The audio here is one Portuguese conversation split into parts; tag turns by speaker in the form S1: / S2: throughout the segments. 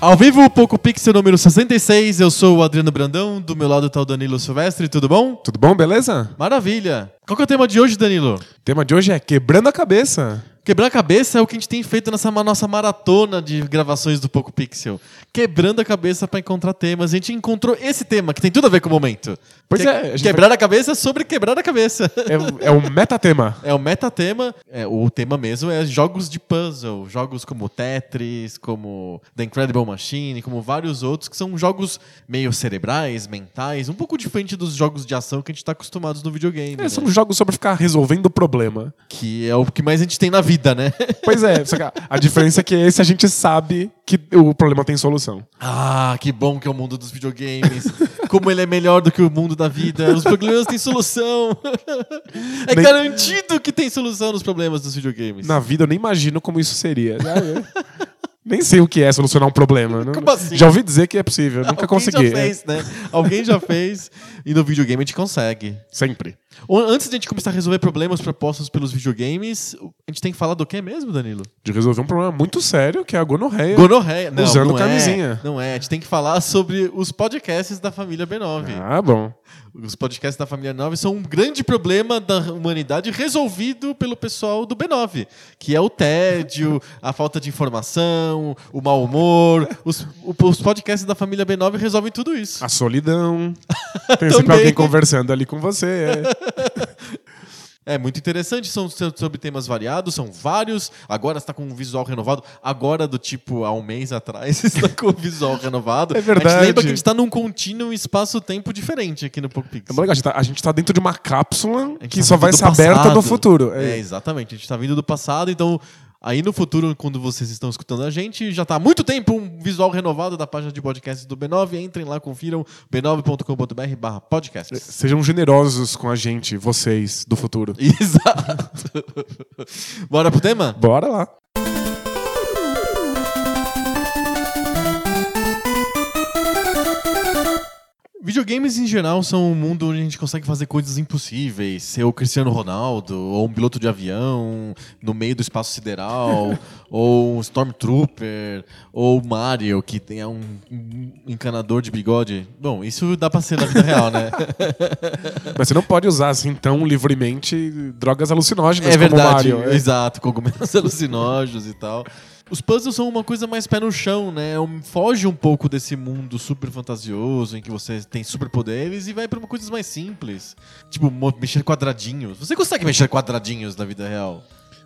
S1: Ao vivo, Poco Pixel número 66, eu sou o Adriano Brandão, do meu lado tá o Danilo Silvestre, tudo bom?
S2: Tudo bom, beleza?
S1: Maravilha! Qual que é o tema de hoje, Danilo?
S2: O tema de hoje é quebrando a cabeça.
S1: Quebrar a cabeça é o que a gente tem feito nessa nossa maratona de gravações do Poco Pixel. Quebrando a cabeça para encontrar temas. A gente encontrou esse tema, que tem tudo a ver com o momento.
S2: Pois
S1: Que
S2: é, a gente
S1: Quebrar a cabeça sobre quebrar a cabeça.
S2: É, é um metatema.
S1: É o metatema, é, o tema mesmo é jogos de puzzle, jogos como Tetris, como The Incredible Machine, como vários outros que são jogos meio cerebrais, mentais, um pouco diferente dos jogos de ação que a gente está acostumados no videogame.
S2: É,
S1: né?
S2: são jogos sobre ficar resolvendo o problema.
S1: Que é o que mais a gente tem na vida, né?
S2: Pois é, só que a- diferença é que esse a gente sabe que o problema tem solução.
S1: ah, que bom que é o mundo dos videogames. Como ele é melhor do que o mundo da vida. Os problemas têm solução. É
S2: Nem-
S1: garantido que tem solução nos problemas dos videogames.
S2: Na vida eu nem imagino como isso seria. Nem sei o que é solucionar um problema.
S1: Como assim?
S2: Já ouvi dizer que é possível, nunca
S1: Alguém
S2: consegui.
S1: já fez, né? Alguém já fez e no videogame a gente consegue.
S2: É, sempre.
S1: Antes de a gente começar a resolver problemas propostos pelos videogames, a gente tem que falar do que mesmo, Danilo?
S2: De resolver um problema muito sério, que é a gonorreia.
S1: Gonorreia. Não,
S2: Usando
S1: não é.
S2: camisinha.
S1: Não é. A gente tem que falar sobre os podcasts da família B9.
S2: Ah, bom.
S1: Os podcasts da família 9 são um grande problema da humanidade resolvido pelo pessoal do B9, que é o tédio, a falta de informação, o mau humor. Os, os podcasts da família B9 resolvem tudo isso.
S2: A solidão. Tem sempre alguém conversando ali com você. é.
S1: É muito interessante, são so- sobre temas variados, são vários. Agora está com um visual renovado. Agora, do tipo, há um mês atrás, está com o visual renovado.
S2: É
S1: A gente
S2: verdade.
S1: lembra que a gente está num contínuo espaço-tempo diferente aqui no PocoPix.
S2: É muito legal, a gente, tá, gente tá dentro de uma cápsula que
S1: tá
S2: só vai ser aberta
S1: passado.
S2: no futuro.
S1: É,
S2: É.
S1: exatamente. A gente está vindo do passado, então. Aí no futuro, quando vocês estão escutando a gente, já está há muito tempo um visual renovado da página de podcasts do B9. Entrem lá, confiram b9.com.br barra podcasts.
S2: Sejam generosos com a gente, vocês do futuro.
S1: Exato. Bora pro tema?
S2: Bora lá.
S1: Videogames em geral são um mundo onde a gente consegue fazer coisas impossíveis. Ser o Cristiano Ronaldo, ou um piloto de avião no meio do espaço sideral, ou um Stormtrooper, ou Mario, que tem um, encanador de bigode. Bom, isso dá pra ser na vida real, né?
S2: Mas você não pode usar assim tão livremente drogas alucinógenas
S1: é
S2: como
S1: verdade,
S2: Mario. É.
S1: exato, cogumelos alucinógenos e tal. Os puzzles são uma coisa mais pé no chão, né? Um- Foge um pouco desse mundo super fantasioso em que você tem superpoderes e vai pra coisas mais simples. Tipo, mexer quadradinhos. Você consegue mexer quadradinhos na vida real?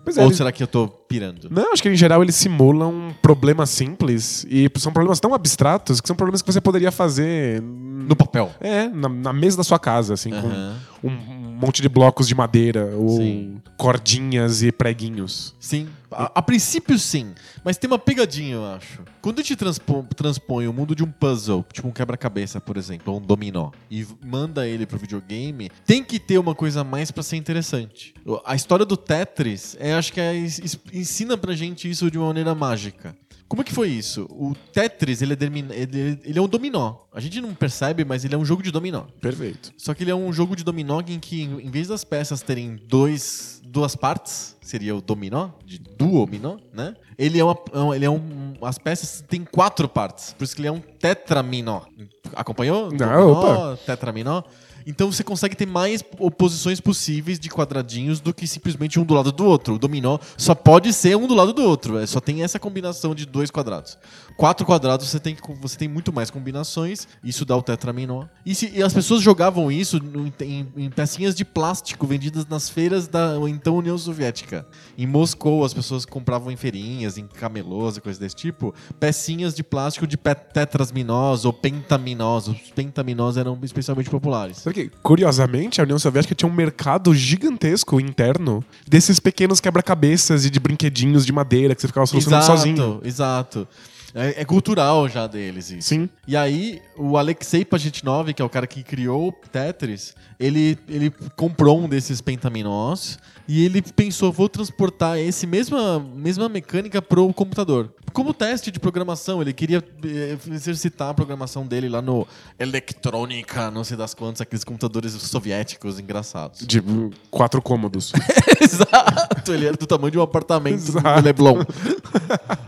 S2: É,
S1: Ou
S2: eles-
S1: será que eu tô pirando?
S2: Não, acho que em geral eles simulam problemas simples e são problemas tão abstratos que são problemas que você poderia fazer
S1: No papel.
S2: é, na, na mesa da sua casa, assim, com um, um monte de blocos de madeira ou
S1: Sim.
S2: cordinhas e preguinhos.
S1: Sim. A, a princípio, sim. Mas tem uma pegadinha, eu acho. Quando a gente transpo- transpõe o mundo de um puzzle, tipo um quebra-cabeça, por exemplo, ou um dominó, e manda ele pro videogame, tem que ter uma coisa a mais pra ser interessante. A história do Tetris, é, acho que é, ensina pra gente isso de uma maneira mágica. Como é que foi isso? O Tetris, ele é, ele- ele é um dominó. A gente não percebe, mas ele é um jogo de dominó.
S2: Perfeito.
S1: Só que ele é um jogo de dominó em que, em vez das peças terem dois, duas partes, seria o dominó, de duominó, né? Ele é uma. Ele é um. As peças têm quatro partes. Por isso que ele é um tetraminó. Acompanhou?
S2: Não,
S1: Dominó,
S2: opa.
S1: Tetraminó. Então você consegue ter mais oposições possíveis de quadradinhos do que simplesmente um do lado do outro. O dominó só pode ser um do lado do outro. É, só tem essa combinação de dois quadrados. Quatro quadrados você tem, você tem muito mais combinações. Isso dá o tetraminó. E, se- e as pessoas jogavam isso em, em pecinhas de plástico vendidas nas feiras da então União Soviética. Em Moscou, as pessoas compravam em feirinhas, em camelôs e coisas desse tipo, pecinhas de plástico de tetrasminós ou pentaminós. Os pentaminós eram especialmente populares.
S2: Que, curiosamente, a União Soviética tinha um mercado gigantesco interno desses pequenos quebra-cabeças e de brinquedinhos de madeira que você ficava solucionando sozinho.
S1: Exato. É, é cultural já deles isso.
S2: Sim.
S1: E aí, o Alexei Pajitnov, que é o cara que criou o Tetris, ele, ele comprou um desses pentaminós e ele pensou, vou transportar esse mesma, mesma mecânica pro computador. Como teste de programação, ele queria eh, exercitar a programação dele lá no Eletrônica, não sei das quantas, aqueles computadores soviéticos engraçados.
S2: De quatro cômodos.
S1: Exato, ele era do tamanho de um apartamento
S2: Exato.
S1: do Leblon.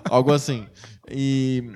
S1: Algo assim. E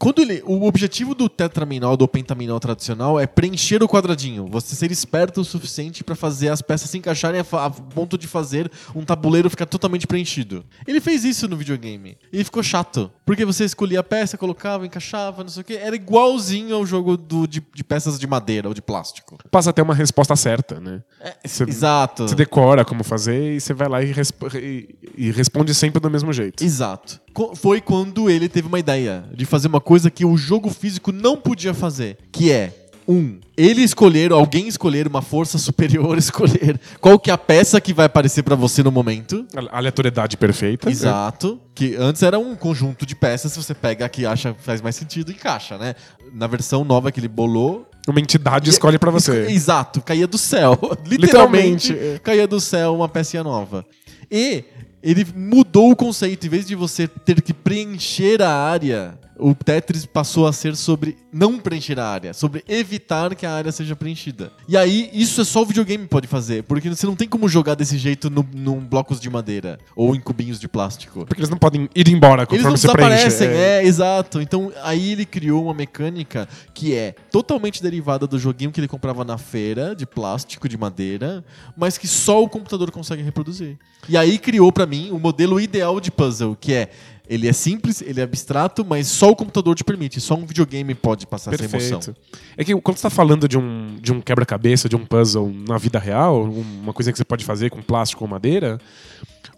S1: quando ele, o objetivo do tetraminal, do pentaminal tradicional é preencher o quadradinho, você ser esperto o suficiente para fazer as peças se encaixarem a, a ponto de fazer um tabuleiro ficar totalmente preenchido. Ele fez isso no videogame. E ficou chato, porque você escolhia a peça, colocava, encaixava, não sei o que, era igualzinho ao jogo do, de, de peças de madeira ou de plástico.
S2: Passa a ter uma resposta certa, né? Você-
S1: Exato.
S2: Você decora como fazer e você vai lá e, resp- e- e responde sempre do mesmo jeito.
S1: Exato. Co- Foi quando ele teve uma ideia de fazer uma coisa que o jogo físico não podia fazer, que é um, ele escolher, alguém escolher uma força superior, escolher qual que é a peça que vai aparecer pra você no momento.
S2: A- Aleatoriedade perfeita.
S1: Exato. Que antes era um conjunto de peças, você pega a que acha que faz mais sentido e encaixa, né? Na versão nova que ele bolou.
S2: Uma entidade escolhe pra você.
S1: Exato, caía do céu. Literalmente,
S2: Literalmente, é.
S1: caía do céu uma pecinha nova. E ele mudou o conceito. Em vez de você ter que preencher a área, o Tetris passou a ser sobre não preencher a área, sobre evitar que a área seja preenchida. E aí, isso é só o videogame pode fazer, porque você não tem como jogar desse jeito no, num blocos de madeira ou em cubinhos de plástico.
S2: Porque eles não podem ir embora
S1: Eles
S2: conforme
S1: não
S2: você
S1: desaparecem,
S2: preenche.
S1: é. exato. Então aí ele criou uma mecânica que é totalmente derivada do joguinho que ele comprava na feira, de plástico, de madeira, mas que só o computador consegue reproduzir. E aí criou pra mim o modelo ideal de puzzle, que é ele é simples, ele é abstrato, mas só o computador te permite, só um videogame pode passar essa emoção.
S2: Perfeito. É que quando você tá falando de um, de um quebra-cabeça, de um puzzle na vida real, uma coisa que você pode fazer com plástico ou madeira,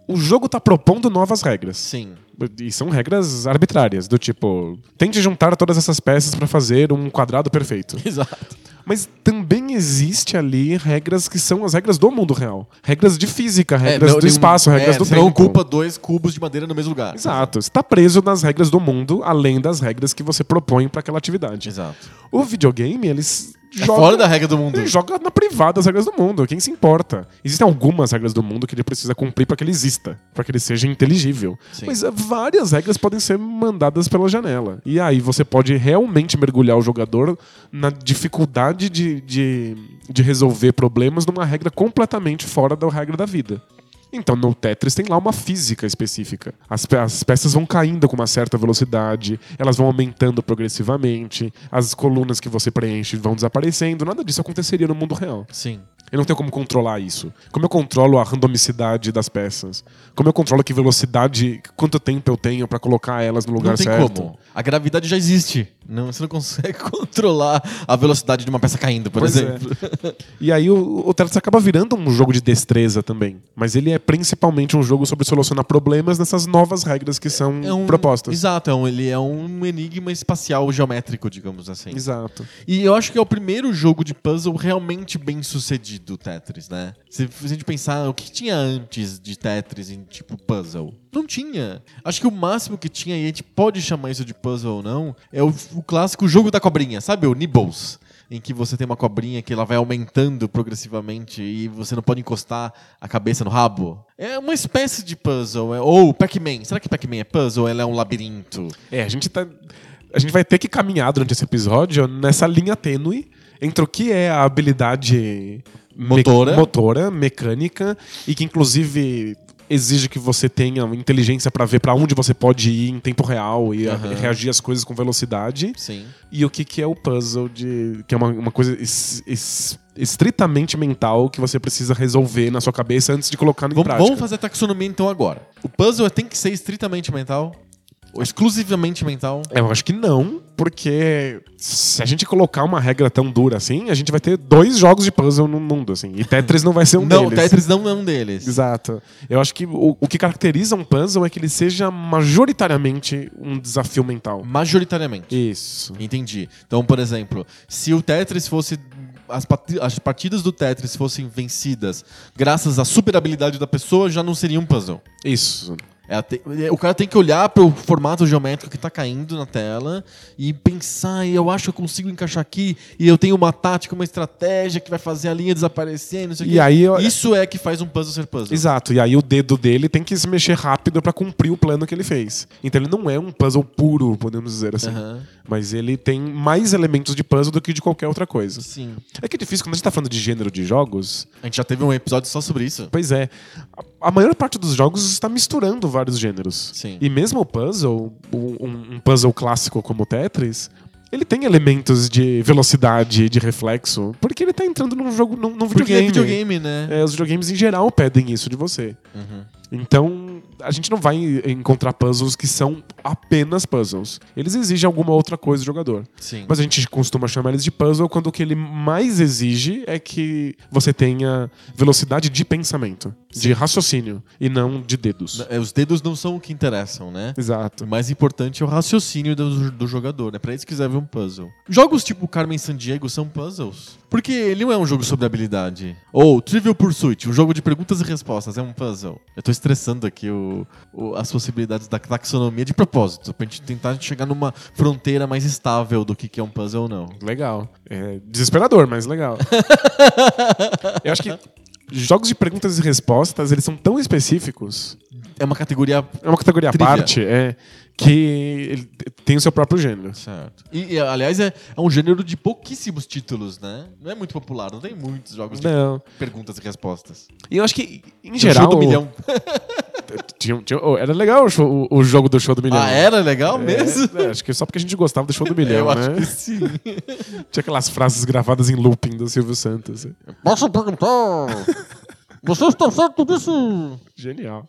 S2: o jogo tá propondo novas regras.
S1: Sim.
S2: E são regras arbitrárias, do tipo, tente juntar todas essas peças pra fazer um quadrado perfeito.
S1: Exato.
S2: Mas também existe ali regras que são as regras do mundo real. Regras de física, regras
S1: É, não,
S2: do espaço,
S1: não-
S2: regras
S1: é,
S2: do
S1: você
S2: tempo.
S1: não ocupa dois cubos de madeira no mesmo lugar.
S2: Exato. Você tá preso nas regras do mundo, além das regras que você propõe pra aquela atividade.
S1: Exato.
S2: O videogame, eles
S1: É fora da regra do mundo.
S2: Ele joga na privada as regras do mundo. Quem se importa? Existem algumas regras do mundo que ele precisa cumprir para que ele exista, para que ele seja inteligível.
S1: Sim.
S2: Mas eh, várias regras podem ser mandadas pela janela. E aí você pode realmente mergulhar o jogador na dificuldade de, de, de resolver problemas numa regra completamente fora da regra da vida. Então, no Tetris tem lá uma física específica. As, pe- as peças vão caindo com uma certa velocidade, elas vão aumentando progressivamente, as colunas que você preenche vão desaparecendo. Nada disso aconteceria no mundo real.
S1: Sim.
S2: Eu não tenho como controlar isso. Como eu controlo a randomicidade das peças? Como eu controlo que velocidade, quanto tempo eu tenho pra colocar elas no lugar
S1: não tem
S2: certo?
S1: como. A gravidade já existe. Não, você não consegue controlar a velocidade de uma peça caindo, por
S2: Pois é.
S1: exemplo.
S2: E aí o, o Tetris acaba virando um jogo de destreza também. Mas ele é principalmente um jogo sobre solucionar problemas nessas novas regras que são
S1: É um-
S2: propostas.
S1: Exato, é um- ele é um enigma espacial geométrico, digamos assim.
S2: Exato.
S1: E eu acho que é o primeiro jogo de puzzle realmente bem sucedido, Tetris, né? Se a gente pensar o que tinha antes de Tetris em tipo puzzle, não tinha. Acho que o máximo que tinha, e a gente pode chamar isso de puzzle ou não, é o, o clássico jogo da cobrinha, sabe? O Nibbles. Em que você tem uma cobrinha que ela vai aumentando progressivamente e você não pode encostar a cabeça no rabo. É uma espécie de puzzle. É, ou Pac-Man. Será que Pac-Man é puzzle ou ela é um labirinto?
S2: É, a gente tá. A gente vai ter que caminhar durante esse episódio nessa linha tênue entre o que é a habilidade me-
S1: Motora.
S2: motora mecânica, e que inclusive exige que você tenha inteligência pra ver pra onde você pode ir em tempo real e
S1: Aham.
S2: reagir às coisas com velocidade.
S1: Sim.
S2: E o que, que é o puzzle de. que é uma, uma coisa es- es- estritamente mental que você precisa resolver na sua cabeça antes de colocar
S1: Vamos,
S2: prática.
S1: vamos fazer a taxonomia então agora. O puzzle tem que ser estritamente mental? Exclusivamente mental?
S2: Eu acho que não, porque se a gente colocar uma regra tão dura assim, a gente vai ter dois jogos de puzzle no mundo, assim. E Tetris não vai ser um
S1: não,
S2: deles.
S1: Tetris não é um deles.
S2: Exato. Eu acho que o, o que caracteriza um puzzle é que ele seja majoritariamente um desafio mental.
S1: Majoritariamente.
S2: Isso.
S1: Entendi. Então, por exemplo, se o Tetris fosse. As partidas do Tetris fossem vencidas graças à super habilidade da pessoa, já não seria um puzzle.
S2: Isso.
S1: Ela tem- o cara tem que olhar pro formato geométrico que tá caindo na tela e pensar, e eu acho que eu consigo encaixar aqui, e eu tenho uma tática, uma estratégia que vai fazer a linha desaparecer, não sei o
S2: E aí eu-
S1: Isso é que faz um puzzle ser puzzle.
S2: Exato, e aí o dedo dele tem que se mexer rápido pra cumprir o plano que ele fez. Então ele não é um puzzle puro, podemos dizer assim.
S1: Aham.
S2: Mas ele tem mais elementos de puzzle do que de qualquer outra coisa.
S1: Sim.
S2: É que é difícil, quando a gente tá falando de gênero de jogos,
S1: A gente já teve um episódio só sobre isso.
S2: Pois é. A, maior parte dos jogos está misturando vários gêneros.
S1: Sim.
S2: E mesmo o puzzle, um, um puzzle clássico como o Tetris, ele tem elementos de velocidade, de reflexo, porque ele tá entrando num jogo, num, num
S1: Porque
S2: videogame.
S1: é videogame, né?
S2: É, os videogames em geral pedem isso de você.
S1: Uhum.
S2: Então, a gente não vai encontrar puzzles que são apenas puzzles. Eles exigem alguma outra coisa do jogador.
S1: Sim.
S2: Mas a gente costuma chamar eles de puzzle quando o que ele mais exige é que você tenha velocidade de pensamento, de raciocínio, e não de dedos.
S1: É, Os dedos não são o que interessam, né?
S2: Exato.
S1: O mais importante é o raciocínio do, do jogador, né? Pra isso que serve um puzzle. Jogos tipo Carmen Sandiego são puzzles. Porque ele não é um jogo sobre habilidade. Ou Trivial Pursuit, um jogo de perguntas e respostas, é um puzzle. Eu tô estressando aqui o, o- as possibilidades da taxonomia de propósito, pra gente tentar chegar numa fronteira mais estável do que, que é um puzzle ou não.
S2: Legal. É desesperador, mas legal. Eu acho que jogos de perguntas e respostas, eles são tão específicos,
S1: É uma categoria
S2: é uma categoria à parte, é que ele tem o seu próprio gênero.
S1: Certo. E, e, aliás, é, é um gênero de pouquíssimos títulos, né? Não é muito popular, não tem muitos jogos de
S2: Não.
S1: perguntas e respostas.
S2: E eu acho que, em
S1: Tem o
S2: geral.
S1: show do milhão.
S2: tinha- tinha- oh, era legal o, show- o- o jogo do show do milhão.
S1: Ah, era legal mesmo?
S2: É, é, acho que só porque a gente gostava do show do milhão,
S1: Eu
S2: né?
S1: acho que sim.
S2: Tinha aquelas frases gravadas em looping do Silvio Santos.
S1: Posso perguntar? Você está certo disso?
S2: Genial.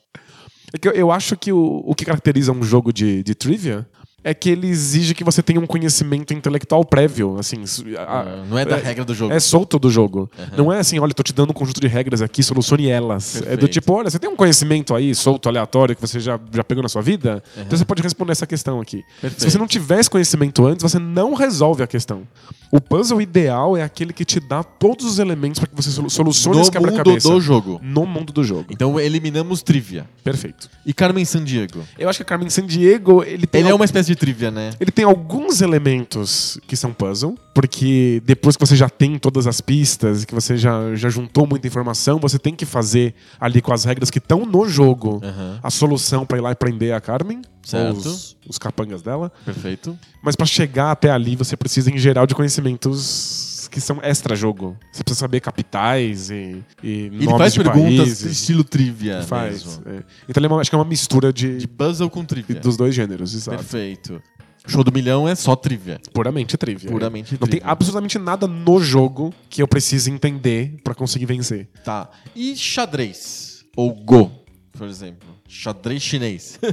S2: É que eu, eu acho que o, o que caracteriza um jogo de, de trivia é que ele exige que você tenha um conhecimento intelectual prévio, assim. a-
S1: Ah, não é da regra do jogo.
S2: É solto do jogo. Não é assim, olha, tô te dando um conjunto de regras aqui, solucione elas. É do
S1: Perfeito.
S2: tipo, olha, você tem um conhecimento aí, solto, aleatório, que você já, já pegou na sua vida? Então você pode responder essa questão aqui.
S1: Perfeito.
S2: Se você não tiver esse conhecimento antes, você não resolve a questão. O puzzle ideal é aquele que te dá todos os elementos para que você solu- solucione esse
S1: No mundo
S2: quebra-cabeça.
S1: do jogo.
S2: No mundo do jogo.
S1: Então eliminamos trivia.
S2: Perfeito.
S1: E Carmen Sandiego?
S2: Eu acho que a Carmen Sandiego, ele tem
S1: Ele é uma espécie de trivia, né?
S2: ele tem alguns elementos que são puzzle, porque depois que você já tem todas as pistas, que você já, já juntou muita informação, você tem que fazer ali com as regras que estão no jogo
S1: Aham.
S2: a solução pra ir lá e prender a Carmen,
S1: Certo.
S2: os, os capangas dela.
S1: Perfeito.
S2: Mas pra chegar até ali, você precisa em geral de conhecimentos que são extra-jogo. Você precisa saber capitais e, e
S1: Ele
S2: nomes
S1: faz
S2: de
S1: perguntas
S2: países.
S1: estilo trivia
S2: Faz.
S1: mesmo.
S2: é. Então ele é uma- acho que é uma mistura de,
S1: De puzzle com trivia.
S2: dos dois gêneros, exato.
S1: Perfeito. Show do milhão é só trivia.
S2: Puramente trivia.
S1: Puramente
S2: Não tem
S1: trivia.
S2: absolutamente nada no jogo que eu precise entender pra conseguir vencer.
S1: Tá. E xadrez? Ou Go, por exemplo. Xadrez chinês.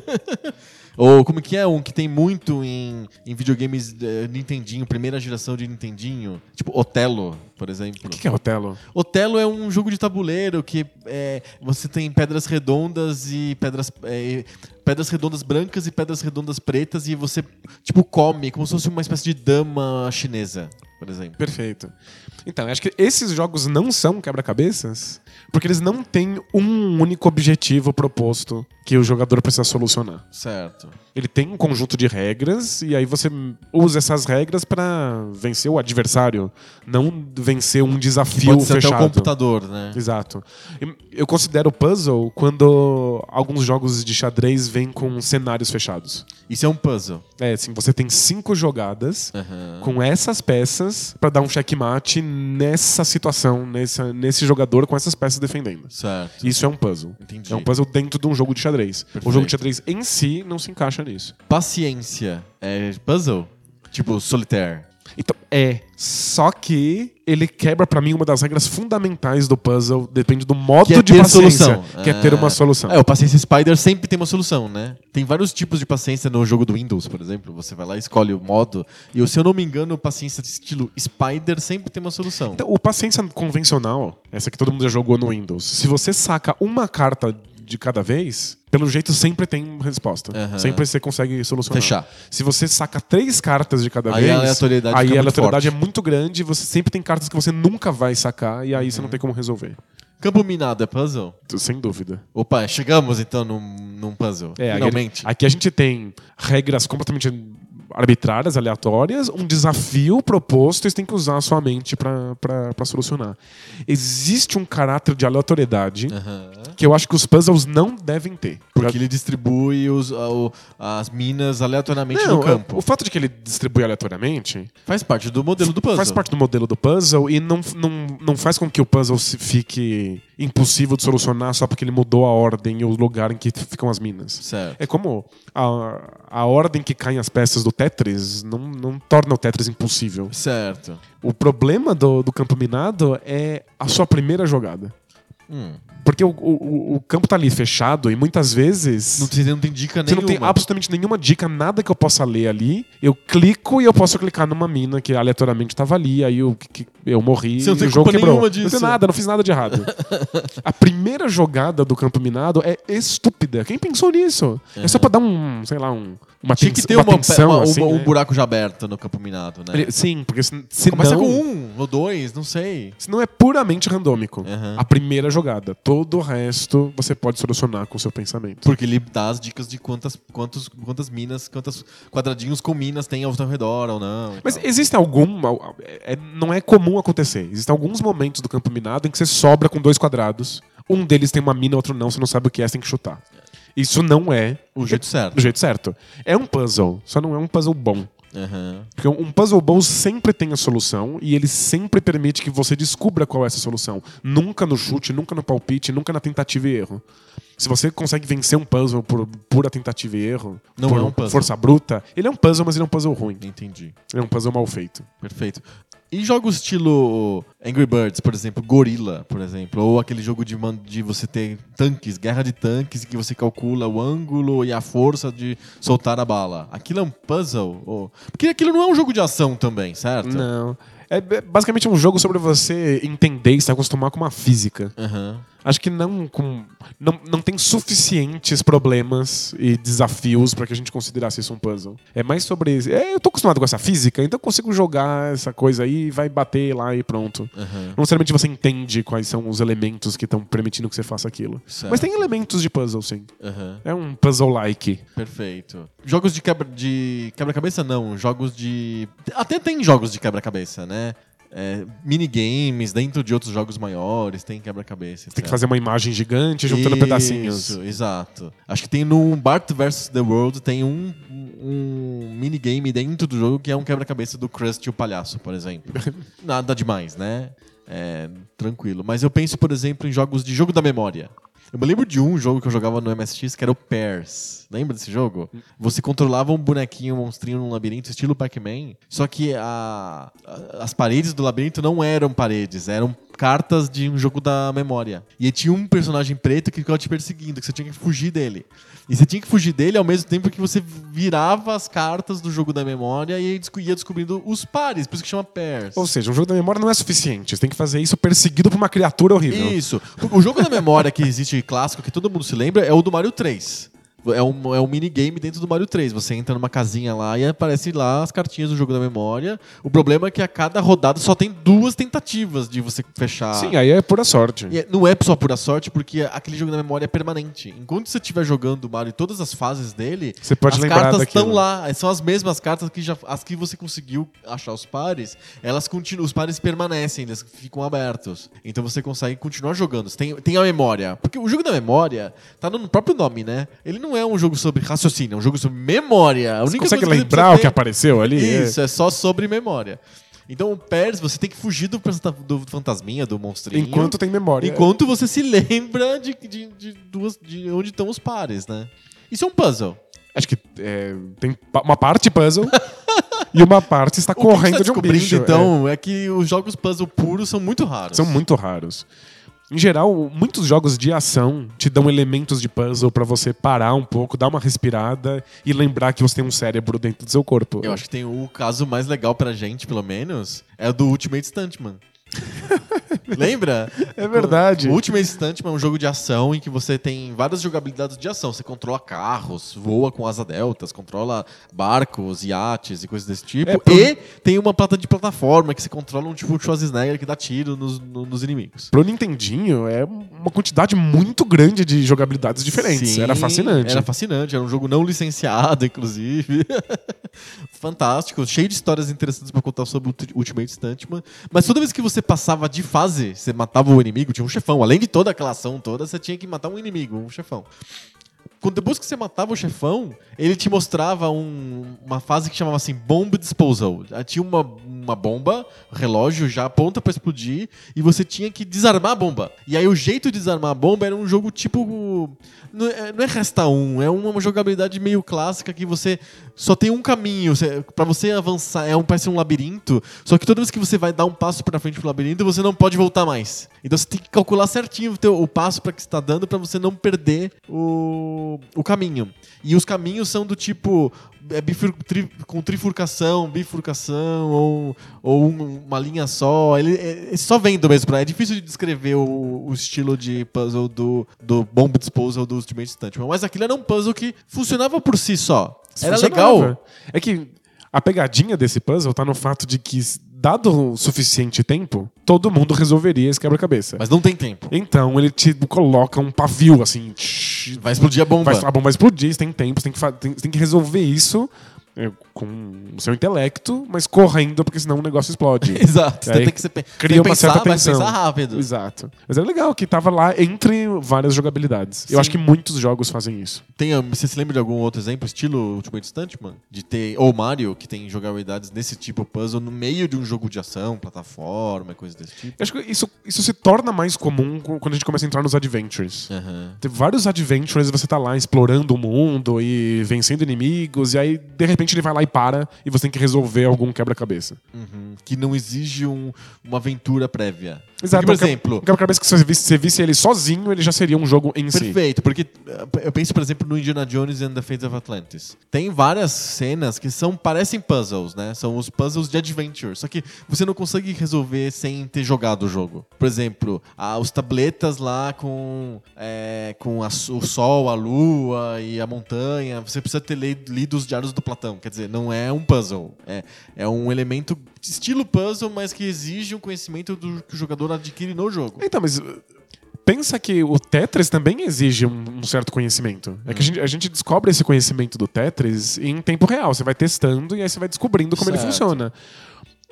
S1: Ou como que é um que tem muito em, em videogames eh, Nintendinho, primeira geração de Nintendinho? Tipo Otelo, por exemplo.
S2: O que, que é Otelo?
S1: Otelo é um jogo de tabuleiro que é, você tem pedras redondas e pedras. é, pedras redondas brancas e pedras redondas pretas e você, tipo, come, como se fosse uma espécie de dama chinesa, por exemplo.
S2: Perfeito. Então, acho que esses jogos não são quebra-cabeças porque eles não têm um único objetivo proposto que o jogador precisa solucionar.
S1: Certo.
S2: Ele tem um conjunto de regras e aí você usa essas regras pra vencer o adversário, não vencer um
S1: Que
S2: desafio
S1: pode ser até o
S2: fechado.
S1: computador, né?
S2: Exato. Eu- considero puzzle quando alguns jogos de xadrez vêm com cenários fechados.
S1: Isso é um puzzle.
S2: É, assim, você tem cinco jogadas
S1: Aham.
S2: com essas peças pra dar um checkmate nessa situação, nessa, nesse jogador com essas peças defendendo.
S1: Certo.
S2: Isso é um puzzle.
S1: Entendi.
S2: É um puzzle dentro de um jogo de xadrez.
S1: Perfeito.
S2: O jogo de xadrez em si não se encaixa nisso.
S1: Paciência é puzzle? Tipo, solitaire.
S2: Então, é. Só que ele quebra pra mim uma das regras fundamentais do puzzle, depende do modo
S1: é
S2: de paciência,
S1: solução.
S2: que é ter uma solução.
S1: É, o Paciência Spider sempre tem uma solução, né? Tem vários tipos de paciência no jogo do Windows, por exemplo. Você vai lá e escolhe o modo. E se eu não me engano, paciência de estilo Spider sempre tem uma solução.
S2: Então, o paciência convencional, essa que todo mundo já jogou no Windows, se você saca uma carta de cada vez, pelo jeito sempre tem resposta.
S1: Aham.
S2: Sempre você consegue solucionar.
S1: Fechar.
S2: Se você saca três cartas de cada
S1: Aí
S2: vez,
S1: a aleatoriedade
S2: aí a aleatoriedade é muito grande, você sempre tem cartas que você nunca vai sacar e aí você não tem como resolver.
S1: Campo minado é puzzle?
S2: Sem dúvida.
S1: Opa, chegamos então num, num puzzle.
S2: É,
S1: Finalmente.
S2: Aqui a gente tem regras completamente arbitrárias, aleatórias, um desafio proposto e você tem que usar a sua mente para solucionar. Existe um caráter de aleatoriedade
S1: Aham.
S2: Que eu acho que os puzzles não devem ter.
S1: Porque ele distribui os, a- o- as minas aleatoriamente no campo.
S2: o fato de que ele distribui aleatoriamente
S1: Faz parte do modelo do puzzle.
S2: faz parte do modelo do puzzle e não, não, não faz com que o puzzle se- fique impossível de solucionar só porque ele mudou a ordem e o lugar em que ficam as minas.
S1: Certo.
S2: É como a, a ordem que caem as peças do Tetris não, não torna o Tetris impossível.
S1: Certo.
S2: O problema do, do campo minado é a sua primeira jogada.
S1: Hum.
S2: Porque o, o, o campo tá ali fechado e muitas vezes.
S1: Não, tem, não tem dica
S2: Você
S1: nenhuma.
S2: não tem absolutamente nenhuma dica, nada que eu possa ler ali. Eu clico e eu posso clicar numa mina que aleatoriamente tava ali, aí eu, que- eu morri
S1: Você não tem
S2: o jogo quebrou.
S1: nenhuma
S2: Não
S1: disso.
S2: tem nada, não fiz nada de errado. a primeira jogada do campo minado é estúpida. Quem pensou nisso? É só pra dar um, sei lá, um, uma,
S1: Tinha que ter
S2: uma
S1: uma,
S2: tensão,
S1: uma-
S2: assim,
S1: um, um
S2: né?
S1: buraco já aberto no campo minado, né?
S2: Sim, porque se, se
S1: Começa
S2: não,
S1: com um ou dois, não sei.
S2: Senão é puramente randômico.
S1: Aham.
S2: A primeira jogada. Todo o resto você pode solucionar com o seu pensamento.
S1: Porque ele dá as dicas de quantas, quantos, quantas minas, quantos quadradinhos com minas tem ao seu redor ou não.
S2: Mas
S1: tal.
S2: existe algum. é- é- não é comum acontecer. Existem alguns momentos do campo minado em que você sobra com dois quadrados. Um deles tem uma mina, outro não. Você não sabe o que é, você tem que chutar. Isso não é
S1: o jeito certo.
S2: do jeito certo. É um puzzle, só não é um puzzle bom.
S1: Aham.
S2: Porque um puzzle bom sempre tem a solução e ele sempre permite que você descubra qual é essa solução. Nunca no chute, nunca no palpite, nunca na tentativa e erro. Se você consegue vencer um puzzle por pura tentativa e erro,
S1: Não
S2: por
S1: é um puzzle.
S2: força bruta, ele é um puzzle, mas ele é um puzzle ruim.
S1: Entendi.
S2: Ele é um puzzle mal feito.
S1: Perfeito. E jogos estilo Angry Birds, por exemplo, Gorilla, por exemplo, ou aquele jogo de, de você ter tanques, guerra de tanques, que você calcula o ângulo e a força de soltar a bala. Aquilo é um puzzle? Ou... Porque aquilo não é um jogo de ação também, certo?
S2: Não. É é basicamente um jogo sobre você entender e se acostumar com uma física.
S1: Aham.
S2: Acho que não com não, não tem suficientes problemas e desafios pra que a gente considerasse isso um puzzle. É mais sobre é, eu tô acostumado com essa física, então eu consigo jogar essa coisa aí, vai bater lá e pronto.
S1: Aham.
S2: Não necessariamente você entende quais são os elementos que estão permitindo que você faça aquilo.
S1: Certo.
S2: Mas tem elementos de puzzle, sim.
S1: Aham.
S2: É um puzzle-like.
S1: Perfeito. Jogos de quebra de quebra-cabeça não, jogos de até tem jogos de quebra-cabeça, né? É, minigames dentro de outros jogos maiores, tem quebra-cabeça.
S2: Tem que fazer uma imagem gigante juntando pedacinhos.
S1: Isso, exato. Acho que tem no Bart vs The World tem um, um minigame dentro do jogo que é um quebra-cabeça do Krusty o palhaço, por exemplo. Nada demais, né? É, tranquilo. Mas eu penso, por exemplo, em jogos de jogo da memória. Eu me lembro de um jogo que eu jogava no MSX que era o Pairs. Lembra desse jogo? Você controlava um bonequinho, um monstrinho num labirinto, estilo Pac-Man. Só que a- a- as paredes do labirinto não eram paredes, eram cartas de um jogo da memória. E tinha um personagem preto que ficava te perseguindo, que você tinha que fugir dele. E você tinha que fugir dele ao mesmo tempo que você virava as cartas do jogo da memória e ia descobrindo os pares, por isso que chama Pairs.
S2: Ou seja, um jogo da memória não é suficiente. Você tem que fazer isso perseguido por uma criatura horrível.
S1: Isso. O o jogo da memória que existe clássico, que todo mundo se lembra, é o do Mario 3. É um, é um minigame dentro do Mario 3. Você entra numa casinha lá e aparece lá as cartinhas do jogo da memória. O problema é que a cada rodada só tem duas tentativas de você fechar.
S2: Sim, aí é pura sorte.
S1: E é- não é só pura sorte, porque aquele jogo da memória é permanente. Enquanto você estiver jogando o Mario em todas as fases dele,
S2: Você pode
S1: as cartas estão lá. São as mesmas cartas que já as que você conseguiu achar os pares, elas continuam, os pares permanecem, eles ficam abertos. Então você consegue continuar jogando. Você tem, tem a memória. Porque o jogo da memória tá no próprio nome, né? Ele não é um jogo sobre raciocínio, é um jogo sobre memória. A
S2: Você consegue lembrar o que
S1: ter-
S2: apareceu ali? É.
S1: Isso, é só sobre memória. Então o PERS, você tem que fugir do, do fantasminha, do monstrinho.
S2: Enquanto tem memória.
S1: Enquanto você se lembra de, de, de duas, de onde estão os pares, né? Isso é um puzzle.
S2: Acho que é, tem uma parte puzzle e uma parte está
S1: O que
S2: correndo
S1: tá
S2: de um bicho.
S1: então, é. que os jogos puzzle puros são muito raros.
S2: É, são muito raros. Em geral, muitos jogos de ação te dão elementos de puzzle pra você parar um pouco, dar uma respirada e lembrar que você tem um cérebro dentro do seu corpo.
S1: Eu acho que tem o caso mais legal pra gente, pelo menos, é o do Ultimate Stuntman. Lembra?
S2: É verdade.
S1: O Ultimate Stuntman é um jogo de ação em que você tem várias jogabilidades de ação. Você controla carros, voa com asa deltas, controla barcos, iates e coisas desse tipo.
S2: É, pro-
S1: E tem uma plata de plataforma que você controla um tipo de Schwarzenegger que dá tiro nos, no- nos inimigos.
S2: Pro Nintendinho é uma quantidade muito grande de jogabilidades diferentes.
S1: Sim,
S2: era fascinante.
S1: Era fascinante. Era um jogo não licenciado, inclusive. Fantástico. Cheio de histórias interessantes pra contar sobre o Ultimate Stuntman. Mas toda vez que você passava de fase, você matava o inimigo, tinha um chefão. Além de toda aquela ação toda, você tinha que matar um inimigo, um chefão. Quando, depois que você matava o chefão, ele te mostrava um- uma fase que chamava assim Bomb Disposal. Tinha uma, uma bomba, relógio já pronta pra explodir, e você tinha que desarmar a bomba. E aí o jeito de desarmar a bomba era um jogo tipo. Não é, é resta um, é uma jogabilidade meio clássica que você só tem um caminho. Pra você avançar, é um, parece um labirinto, só que toda vez que você vai dar um passo pra frente pro labirinto, você não pode voltar mais. Então você tem que calcular certinho o, teu- o passo para que está dando pra você não perder o, o caminho. E os caminhos são do tipo é bifur- tri- com trifurcação, bifurcação ou, ou um- uma linha só. Ele é, é só vendo mesmo. pra- É difícil de descrever o, o estilo de puzzle do, do Bomb Disposal do Ultimate Stuntman. Mas aquilo era um puzzle que funcionava por si só. Era
S2: Funcionava.
S1: legal.
S2: É que a pegadinha desse puzzle tá no fato de que, dado o suficiente tempo, todo mundo resolveria esse quebra-cabeça.
S1: Mas não tem tempo.
S2: Então ele te coloca um pavio assim.
S1: Vai explodir a bomba.
S2: Vai, a bomba vai explodir, você tem tempo, você tem que, tem, que resolver isso com o seu intelecto, mas correndo, porque senão o negócio explode.
S1: Exato. Você tem que, pe-
S2: cria
S1: tem que
S2: uma
S1: pensar,
S2: certa
S1: mas
S2: tensão.
S1: pensar rápido.
S2: Exato. Mas é legal que tava lá entre várias jogabilidades. Eu
S1: Sim.
S2: acho que muitos jogos fazem isso.
S1: Tem, ah, você se lembra de algum outro exemplo, estilo Ultimate Stuntman? De ter, ou Mario, que tem jogabilidades desse tipo puzzle no meio de um jogo de ação, plataforma, coisa desse tipo?
S2: Eu acho que isso, isso se torna mais comum co- quando a gente começa a entrar nos adventures.
S1: Aham.
S2: Tem vários adventures e você tá lá explorando o mundo e vencendo inimigos, e aí de repente ele vai lá e para e você tem que resolver algum quebra-cabeça.
S1: Uhum. Que não exige um- uma aventura prévia.
S2: Exato.
S1: Por exemplo,
S2: Um quebra-cabeça que se você visse, se visse ele sozinho, ele já seria um jogo em si.
S1: Perfeito, porque uh, eu penso, por exemplo, no Indiana Jones and the Fate of Atlantis. Tem várias cenas que são parecem puzzles, né? São os puzzles de adventure, só que você não consegue resolver sem ter jogado o jogo. Por exemplo, ah, os tabletas lá com, é, com a o sol, a lua e a montanha. Você precisa ter le- lido os diários do Platão. Quer dizer, não é um puzzle. É, é um elemento estilo puzzle, mas que exige um conhecimento do que o jogador adquire no jogo.
S2: Então, mas uh, pensa que o Tetris também exige um, um certo conhecimento. É que a gente, a gente descobre esse conhecimento do Tetris em tempo real. Você vai testando e aí você vai descobrindo como ele
S1: Certo.
S2: funciona.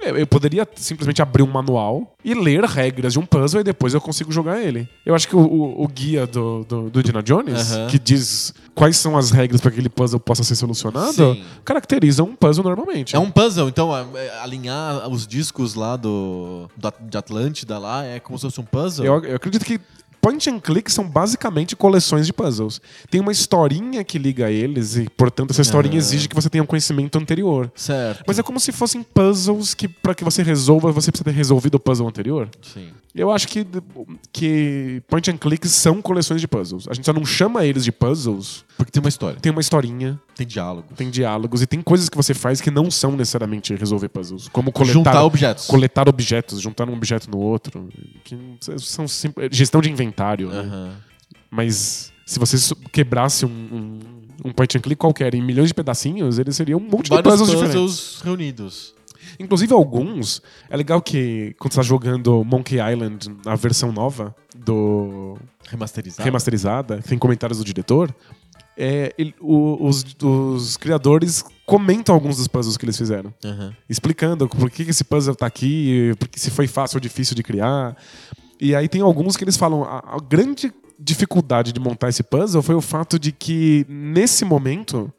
S2: Eu, eu poderia simplesmente abrir um manual e ler regras de um puzzle e depois eu consigo jogar ele. Eu acho que o, o- o guia do, do, do Indiana Jones, que diz quais são as regras para que aquele puzzle possa ser solucionado,
S1: Sim.
S2: caracteriza um puzzle normalmente.
S1: É um puzzle, então a- é, alinhar os discos lá do, da- de Atlântida lá é como se fosse um puzzle.
S2: Eu, eu acredito que point and click são basicamente coleções de puzzles. Tem uma historinha que liga eles e, portanto, essa historinha
S1: Ah.
S2: exige que você tenha um conhecimento anterior.
S1: Certo.
S2: Mas é como se fossem puzzles que, para que você resolva, você precisa ter resolvido o puzzle anterior.
S1: Sim.
S2: Eu acho que, que point and clicks são coleções de puzzles. A gente só não chama eles de puzzles.
S1: Porque tem uma história,
S2: Tem uma historinha,
S1: tem diálogo.
S2: tem diálogos e tem coisas que você faz que não são necessariamente resolver puzzles. Como coletar,
S1: Juntar objetos.
S2: coletar objetos, juntar um objeto no outro. Que são gestão de inventário. Né?
S1: Aham.
S2: Mas se você quebrasse um, um, um point and click qualquer em milhões de pedacinhos, ele seria um monte de puzzles
S1: puzzles,
S2: diferentes.
S1: reunidos.
S2: Inclusive alguns. É legal que quando você está jogando Monkey Island, a versão nova do remasterizada, que tem comentários do diretor, é, ele- o- os, os criadores comentam alguns dos puzzles que eles fizeram.
S1: Aham.
S2: Explicando por que esse puzzle tá aqui, porque se foi fácil ou difícil de criar. E aí tem alguns que eles falam, a, a grande dificuldade de montar esse puzzle foi o fato de que, nesse momento,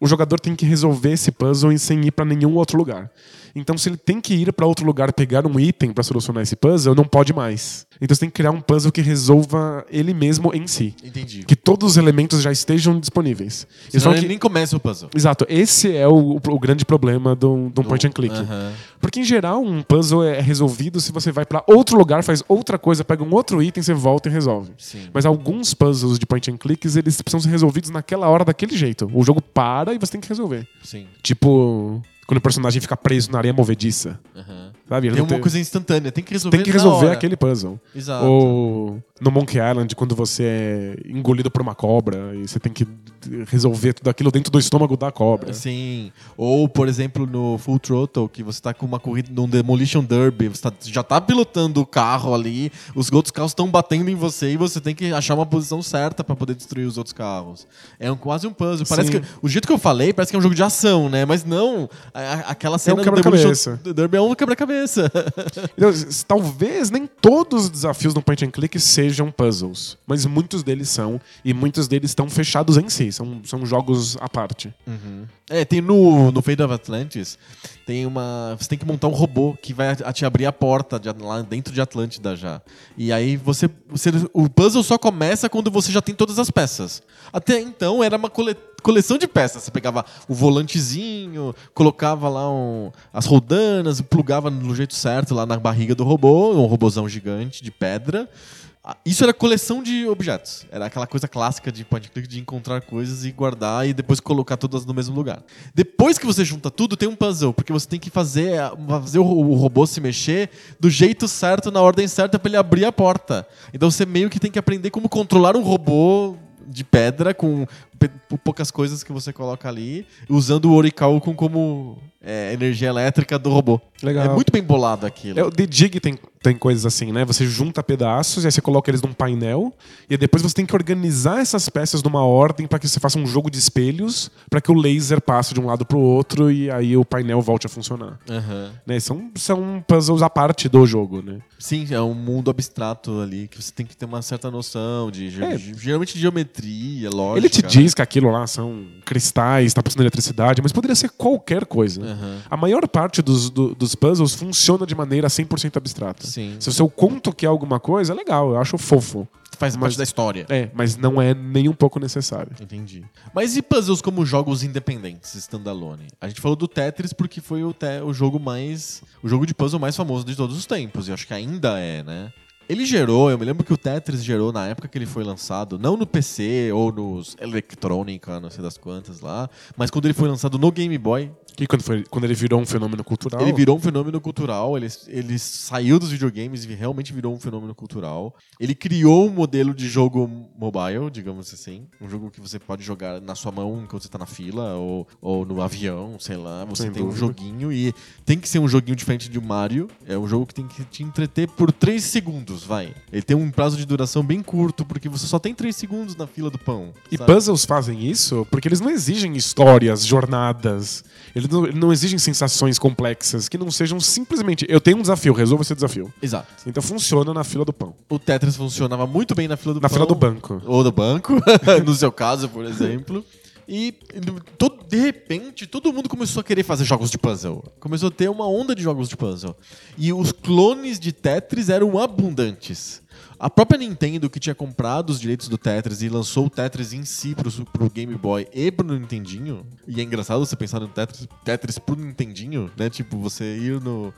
S2: o jogador tem que resolver esse puzzle sem ir para nenhum outro lugar. Então, se ele tem que ir para outro lugar pegar um item para solucionar esse puzzle, não pode mais. Então, você tem que criar um puzzle que resolva ele mesmo em si.
S1: Entendi.
S2: Que todos os elementos já estejam disponíveis.
S1: Senão ele
S2: que-
S1: nem começa o puzzle.
S2: Exato, esse é o, o grande problema de um point and click.
S1: Aham.
S2: Porque em geral um puzzle é resolvido se você vai pra outro lugar, faz outra coisa, pega um outro item, você volta e resolve.
S1: Sim.
S2: Mas alguns puzzles de point and clicks, eles precisam ser resolvidos naquela hora, daquele jeito. O jogo para e você tem que resolver.
S1: Sim.
S2: Tipo, quando o personagem fica preso na areia movediça.
S1: Aham.
S2: Sabe?
S1: Tem uma coisa instantânea, tem que resolver
S2: tem que resolver
S1: hora.
S2: aquele puzzle.
S1: Exato.
S2: Ou no Monkey Island, quando você é engolido por uma cobra e você tem que resolver tudo aquilo dentro do estômago da cobra.
S1: Sim. Ou, por exemplo, no Full Throttle, que você tá com uma corrida num Demolition Derby, você tá- já tá pilotando o carro ali, os outros carros estão batendo em você e você tem que achar uma posição certa pra poder destruir os outros carros. É um- quase um puzzle. Parece
S2: Sim.
S1: que o jeito que eu falei parece que é um jogo de ação, né? Mas não, a- a- aquela cena do
S2: quebra-cabeça.
S1: Demolition Derby é um quebra-cabeça.
S2: Então, talvez nem todos os desafios no point and click sejam puzzles, mas muitos deles são, e muitos deles estão fechados em si, são, são jogos à parte.
S1: É, tem no, no Fate of Atlantis, tem uma. Você tem que montar um robô que vai a- te abrir a porta de- lá dentro de Atlântida já. E aí você, você. O puzzle só começa quando você já tem todas as peças. Até então era uma cole- coleção de peças. Você pegava o volantezinho, colocava lá um- as roldanas, plugava no jeito certo lá na barriga do robô, um robozão gigante de pedra. Ah, Isso era coleção de objetos. Era aquela coisa clássica de point click de encontrar coisas e guardar e depois colocar todas no mesmo lugar. Depois que você junta tudo, tem um puzzle, porque você tem que fazer, fazer o, robô se mexer do jeito certo, na ordem certa, para ele abrir a porta. Então você meio que tem que aprender como controlar um robô de pedra com poucas coisas que você coloca ali, usando o Orichalcum como é, energia elétrica do robô.
S2: Legal.
S1: É muito bem bolado aquilo.
S2: É, o The Dig tem, tem coisas assim, né? Você junta pedaços e aí você coloca eles num painel e depois você tem que organizar essas peças numa ordem para que você faça um jogo de espelhos para que o laser passe de um lado pro outro e aí o painel volte a funcionar.
S1: Aham.
S2: Né? São, são puzzles à parte do jogo, né?
S1: Sim, é um mundo abstrato ali que você tem que ter uma certa noção de
S2: É.
S1: geralmente de geometria, lógica.
S2: Ele te diz que aquilo lá são cristais, tá passando eletricidade, mas poderia ser qualquer coisa.
S1: Aham.
S2: A maior parte dos, do- dos puzzles funciona de maneira 100% abstrata.
S1: Sim.
S2: Se eu conto que é alguma coisa, é legal, eu acho fofo.
S1: Faz
S2: Mas-
S1: parte da história.
S2: É, mas não é nem um pouco necessário.
S1: Entendi. Mas e puzzles como jogos independentes, standalone? A gente falou do Tetris porque foi o, te- o jogo mais. o jogo de puzzle mais famoso de todos os tempos. E acho que ainda é, né? Ele gerou, eu me lembro que o Tetris gerou na época que ele foi lançado, não no PC ou nos Electrônica, não sei das quantas lá, mas quando ele foi lançado no Game Boy,
S2: E quando, foi, quando ele virou um fenômeno cultural.
S1: Ele virou um fenômeno cultural, ele, ele saiu dos videogames e realmente virou um fenômeno cultural. Ele criou um modelo de jogo mobile, digamos assim. Um jogo que você pode jogar na sua mão enquanto você tá na fila, ou, ou no avião, sei lá. Você
S2: Sem
S1: tem um
S2: dúvida.
S1: joguinho e tem que ser um joguinho diferente de Mario. É um jogo que tem que te entreter por 3 segundos, vai. Ele tem um prazo de duração bem curto, porque você só tem 3 segundos na fila do pão.
S2: E
S1: sabe?
S2: puzzles fazem isso porque eles não exigem histórias, jornadas. Eles eles não exigem sensações complexas que não sejam simplesmente eu tenho um desafio, resolva esse desafio.
S1: Exato.
S2: Então funciona na fila do pão.
S1: O Tetris funcionava muito bem na fila do
S2: Na
S1: pão.
S2: fila do banco.
S1: Ou do banco, no seu caso, por exemplo. E todo- de repente, todo mundo começou a querer fazer jogos de puzzle. Começou a ter uma onda de jogos de puzzle. E os clones de Tetris eram abundantes. A própria Nintendo, que tinha comprado os direitos do Tetris e lançou o Tetris em si pro, pro Game Boy e pro Nintendinho. E é engraçado você pensar no Tetris, Tetris pro Nintendinho, né? Tipo, você ir no,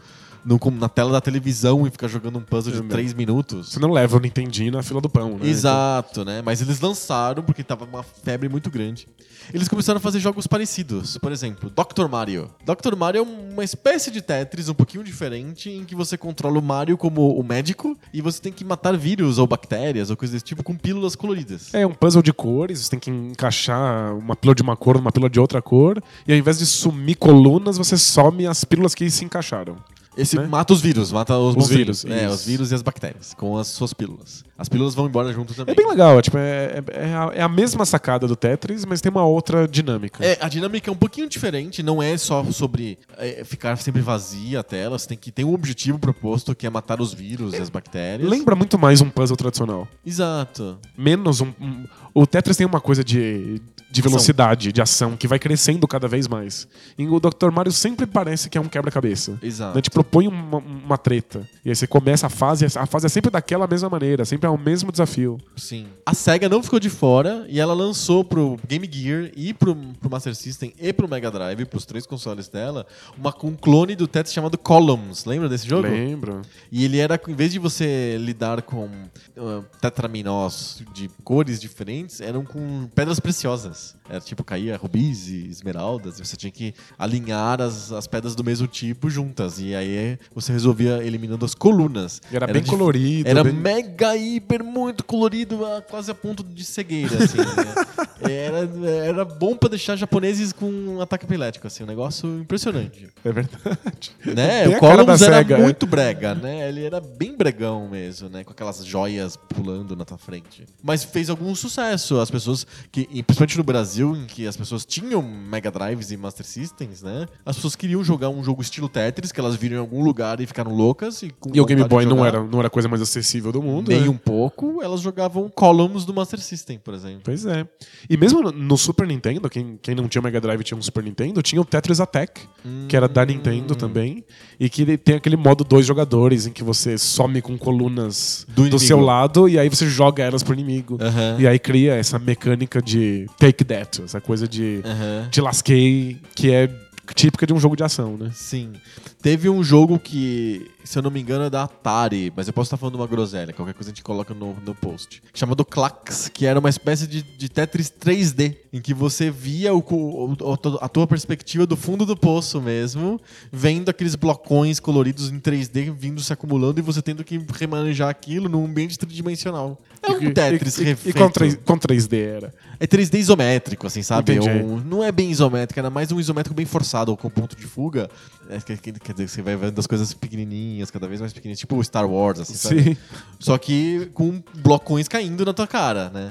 S1: no- na tela da televisão e ficar jogando um puzzle de
S2: Também.
S1: 3 minutos.
S2: Você não leva o Nintendinho na fila do pão, né?
S1: Exato, né? Mas eles lançaram porque tava uma febre muito grande. Eles começaram a fazer jogos parecidos. Por exemplo, Dr. Mario. Dr. Mario é uma espécie de Tetris um pouquinho diferente em que você controla o Mario como o médico e você tem que matar vírus ou bactérias ou coisas desse tipo com pílulas coloridas.
S2: É um puzzle de cores, você tem que encaixar uma pílula de uma cor numa pílula de outra cor, e ao invés de sumir colunas, você some as pílulas que se encaixaram.
S1: Esse
S2: né?
S1: mata os vírus, mata os,
S2: Os vírus,
S1: É, os vírus e as bactérias com as suas pílulas. As pílulas vão embora junto também.
S2: É bem legal, tipo, é, é- é a, é a mesma sacada do Tetris, mas tem uma outra dinâmica.
S1: É, a dinâmica é um pouquinho diferente, não é só sobre é, ficar sempre vazia a tela, você tem que ter um objetivo proposto que é matar os vírus e as bactérias.
S2: Lembra muito mais um puzzle tradicional.
S1: Exato.
S2: Menos um. um- o Tetris tem uma coisa de, de velocidade, de ação, que vai crescendo cada vez mais. E o Dr. Mario sempre parece que é um quebra-cabeça.
S1: Exato.
S2: Né? Te propõe uma, uma treta. E aí você começa a fase, a fase é sempre daquela mesma maneira, sempre é o mesmo desafio.
S1: Sim. A SEGA não ficou de fora e ela lançou pro Game Gear e pro, pro Master System e pro Mega Drive, pros três consoles dela, uma, um clone do Tetris chamado Columns. Lembra desse jogo?
S2: Lembro.
S1: E ele era, em vez de você lidar com uh, tetraminós de cores diferentes, eram com pedras preciosas. Era tipo, caía rubis e esmeraldas, e você tinha que alinhar as, as pedras do mesmo tipo juntas. E aí você resolvia eliminando as colunas.
S2: E era bem
S1: dif-
S2: colorido,
S1: Era
S2: bem-
S1: mega, hiper, muito colorido, quase a ponto de cegueira, assim. né? era, era bom pra deixar japoneses com um ataque epilético, assim, um negócio impressionante.
S2: É verdade.
S1: Né? O Columns era
S2: SEGA, é.
S1: muito brega, né? Ele era bem bregão mesmo, né? Com aquelas joias pulando na tua frente. Mas fez algum sucesso. As pessoas que, principalmente no Brasil, em que as pessoas tinham Mega Drives e Master Systems, né? As pessoas queriam jogar um jogo estilo Tetris, que elas viram em algum lugar e ficaram loucas. E,
S2: E o Game Boy não era, não era a coisa mais acessível do mundo.
S1: Nem
S2: né?
S1: um pouco, elas jogavam Columns do Master System, por exemplo.
S2: Pois é. E mesmo no- Super Nintendo, quem, quem não tinha Mega Drive tinha um Super Nintendo, tinha o Tetris Attack, que era da Nintendo também. E que tem aquele modo dois jogadores, em que você some com colunas
S1: Do
S2: do, seu lado e aí você joga elas pro inimigo. E aí cria essa mecânica de take that, essa coisa de
S1: Aham.
S2: te lasquei, que é típica de um jogo de ação, né?
S1: Sim. Teve um jogo que, se eu não me engano, é da Atari, mas eu posso estar falando uma groselha, qualquer coisa a gente coloca no, no post. Chamado Clax, que era uma espécie de, de Tetris 3D, em que você via o, o- a tua perspectiva do fundo do poço mesmo, vendo aqueles blocões coloridos em 3D vindo se acumulando e você tendo que remanejar aquilo num ambiente tridimensional. É um
S2: E-
S1: Tetris
S2: e,
S1: refeito.
S2: e com, 3, com 3D era.
S1: É 3D isométrico, assim, sabe? É um- não é bem isométrico, era mais um isométrico bem forçado, ou com ponto de fuga. É, que- que- quer dizer, você vai vendo as coisas pequenininhas, cada vez mais pequenininhas, tipo Star Wars, assim, sabe?
S2: Sim.
S1: Só que com blocões caindo na tua cara, né?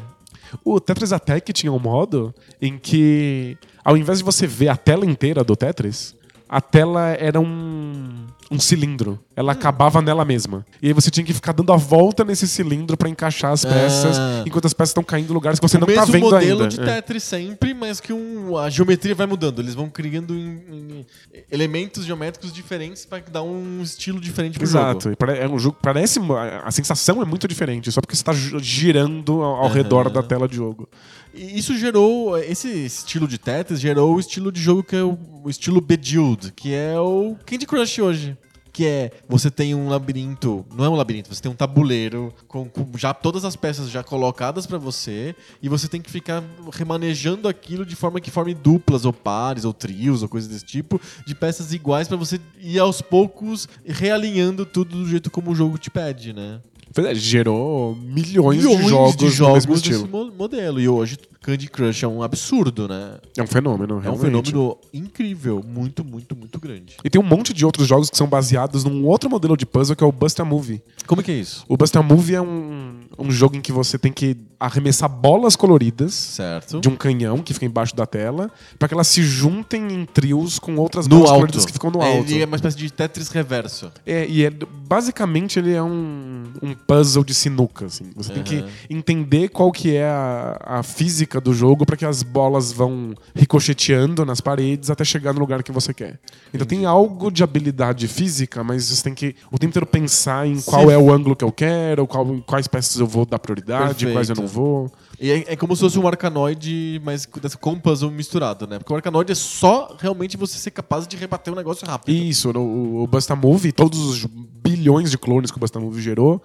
S2: O Tetris Attack tinha um modo em que, ao invés de você ver a tela inteira do Tetris, a tela era um, um cilindro. Ela acabava nela mesma. E aí você tinha que ficar dando a volta nesse cilindro pra encaixar as peças,
S1: Ah.
S2: enquanto as peças estão caindo em lugares que você
S1: o
S2: não
S1: mesmo
S2: tá vendo
S1: modelo
S2: ainda.
S1: de
S2: É.
S1: Tetris sempre, mas que um- a geometria vai mudando. Eles vão criando em- em elementos geométricos diferentes pra dar um estilo diferente pro
S2: Exato.
S1: jogo.
S2: E pare- É um jogo. Parece. A sensação é muito diferente, só porque você tá gi- girando ao, ao redor da tela de jogo.
S1: Isso gerou, esse estilo de Tetris gerou o estilo de jogo que é o, o estilo Bejeweled, que é o Candy Crush hoje. Que é, você tem um labirinto, não é um labirinto, você tem um tabuleiro com, com já todas as peças já colocadas pra você e você tem que ficar remanejando aquilo de forma que forme duplas ou pares ou trios ou coisas desse tipo, de peças iguais pra você ir aos poucos realinhando tudo do jeito como o jogo te pede, né?
S2: Pois é, Gerou milhões,
S1: Milhões
S2: de jogos, no mesmo estilo.
S1: mo- modelo. E hoje Candy Crush é um absurdo, né?
S2: É um fenômeno,
S1: É um
S2: realmente.
S1: fenômeno incrível, muito, muito, muito grande.
S2: E tem um monte de outros jogos que são baseados num outro modelo de puzzle que é o Buster Movie.
S1: Como que é isso?
S2: O Buster Movie é um, um jogo em que você tem que arremessar bolas coloridas
S1: Certo.
S2: de um canhão que fica embaixo da tela para que elas se juntem em trios com outras
S1: no
S2: bolas
S1: alto.
S2: coloridas que ficam no alto.
S1: Ele é uma espécie de Tetris reverso.
S2: É, e é, basicamente ele é um, um puzzle de sinuca, assim. Você tem que entender qual que é a, a física do jogo para que as bolas vão ricocheteando nas paredes até chegar no lugar que você quer. Então tem algo de habilidade física, mas você tem que o tempo inteiro pensar em qual
S1: Se-
S2: é o ângulo que eu quero, qual, quais peças eu vou dar prioridade,
S1: Perfeito.
S2: quais eu não vou.
S1: E é, é como se fosse um arcanoide, mas com um puzzle misturado, né? Porque o arcanoide é só realmente você ser capaz de rebater um negócio rápido.
S2: Isso, o Busta Move, todos os bilhões de clones que o Busta Move gerou,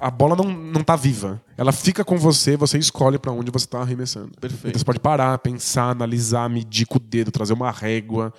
S2: a bola não, não tá viva. Ela fica com você, você escolhe pra onde você tá arremessando.
S1: Perfeito.
S2: Então você pode parar, pensar, analisar, medir com o dedo, trazer uma régua,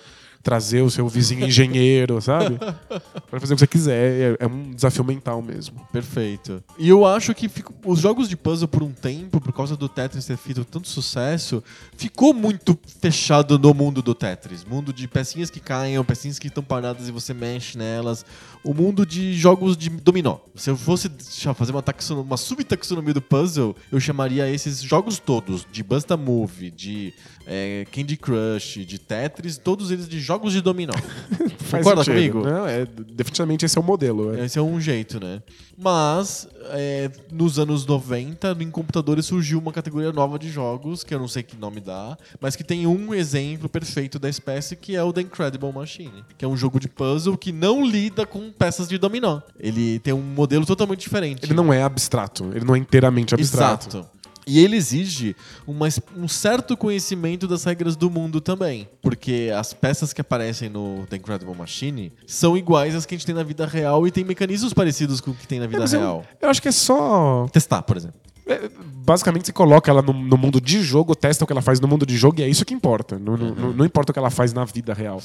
S2: trazer o seu vizinho engenheiro, sabe? Pode fazer o que você quiser. É, é um desafio mental mesmo.
S1: Perfeito. E eu acho que fico- os jogos de puzzle, por um tempo, por causa do Tetris ter feito tanto sucesso, ficou muito fechado no mundo do Tetris. Mundo de pecinhas que caem, pecinhas que estão paradas e você mexe nelas. O mundo de jogos de dominó. Se eu fosse fazer uma, taxono- uma subtaxonomia do puzzle, eu chamaria esses jogos todos, de Busta Move, de é, Candy Crush, de Tetris, todos eles de jogos de dominó. Concorda
S2: sentido.
S1: comigo?
S2: Não, é, definitivamente esse é o modelo. é.
S1: Esse é um jeito, né? Mas, é, nos anos 90, em computadores surgiu uma categoria nova de jogos, que eu não sei que nome dá, mas que tem um exemplo perfeito da espécie, que é o The Incredible Machine. Que é um jogo de puzzle que não lida com peças de dominó. Ele tem um modelo totalmente diferente.
S2: Ele não é abstrato, ele não é inteiramente abstrato.
S1: Exato. E ele exige uma um certo conhecimento das regras do mundo também. Porque as peças que aparecem no The Incredible Machine são iguais às que a gente tem na vida real e tem mecanismos parecidos com o que tem na vida
S2: eu-
S1: real.
S2: Eu acho que é só
S1: Testar, por exemplo.
S2: É, basicamente, você coloca ela no, no mundo de jogo, testa o que ela faz no mundo de jogo e é isso que importa. Não, não- não, não importa o que ela faz na vida real.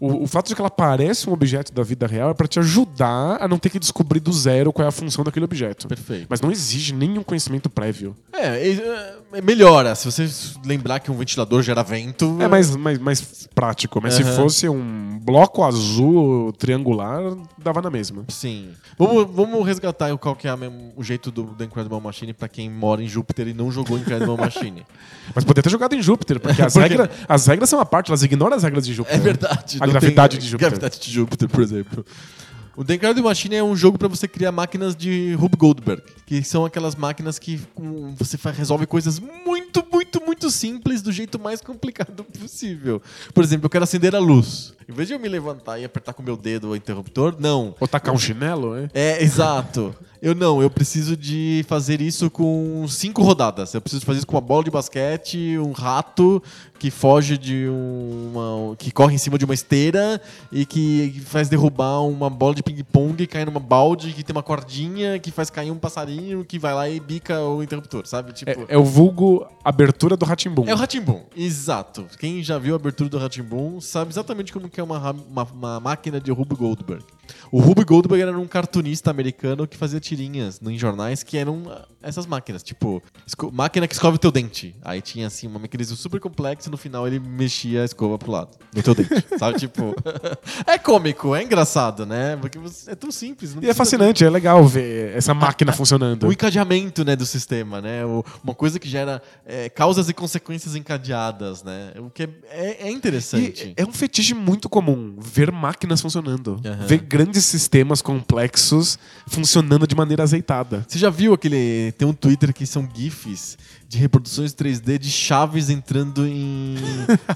S2: O, o fato de que ela parece um objeto da vida real é pra te ajudar a não ter que descobrir do zero qual é a função daquele objeto.
S1: Perfeito.
S2: Mas não exige nenhum conhecimento prévio.
S1: É, é, é, melhora. Se você lembrar que um ventilador gera vento.
S2: É mais, mais, mais prático, mas se
S1: Aham.
S2: fosse um bloco azul triangular, dava na mesma.
S1: Sim. Vamos, vamos resgatar qual que é o jeito do The Incredible Machine pra quem mora em Júpiter e não jogou Incredible Machine.
S2: Mas poderia ter jogado em Júpiter, porque as,
S1: Porque-
S2: regra- as regras são a parte, elas ignoram as regras de Júpiter.
S1: É verdade.
S2: A gravidade de Júpiter.
S1: Gravidade de Júpiter, por exemplo. O The Incredible Machine é um jogo pra você criar máquinas de Rube Goldberg, que são aquelas máquinas que você resolve coisas muito, muito, muito simples do jeito mais complicado possível. Por exemplo, eu quero acender a luz. Em vez de eu me levantar e apertar com o meu dedo o interruptor, não.
S2: Ou tacar um chinelo, é?
S1: É, exato. Eu não, eu preciso de fazer isso com cinco rodadas. Eu preciso fazer isso com uma bola de basquete, um rato que foge de uma. que corre em cima de uma esteira e que faz derrubar uma bola de ping-pong e cai numa balde que tem uma cordinha que faz cair um passarinho que vai lá e bica o interruptor, sabe? Tipo.
S2: É, é o vulgo abertura do Ratimbum.
S1: É o Ratimbum, exato. Quem já viu a abertura do Ratimbum sabe exatamente como que é uma, uma, uma máquina de Rube Goldberg. O Rube Goldberg era um cartunista americano que fazia tirinhas no- em jornais que eram ah, essas máquinas, tipo, máquina que escova o teu dente. Aí tinha assim uma mecanismo super complexo e no final ele mexia a escova pro lado do teu dente, sabe? Tipo, é cômico, é engraçado, né? Porque é tão simples.
S2: E é fascinante, é legal ver essa máquina funcionando.
S1: o encadeamento né, do sistema, né? O- uma coisa que gera é, causas e consequências encadeadas, né? O que é, é- é interessante.
S2: E é um fetiche muito comum ver máquinas funcionando.
S1: Aham.
S2: Ver grandes sistemas complexos funcionando de maneira azeitada.
S1: Você já viu aquele. Tem um Twitter que são GIFs de reproduções 3D de chaves entrando em,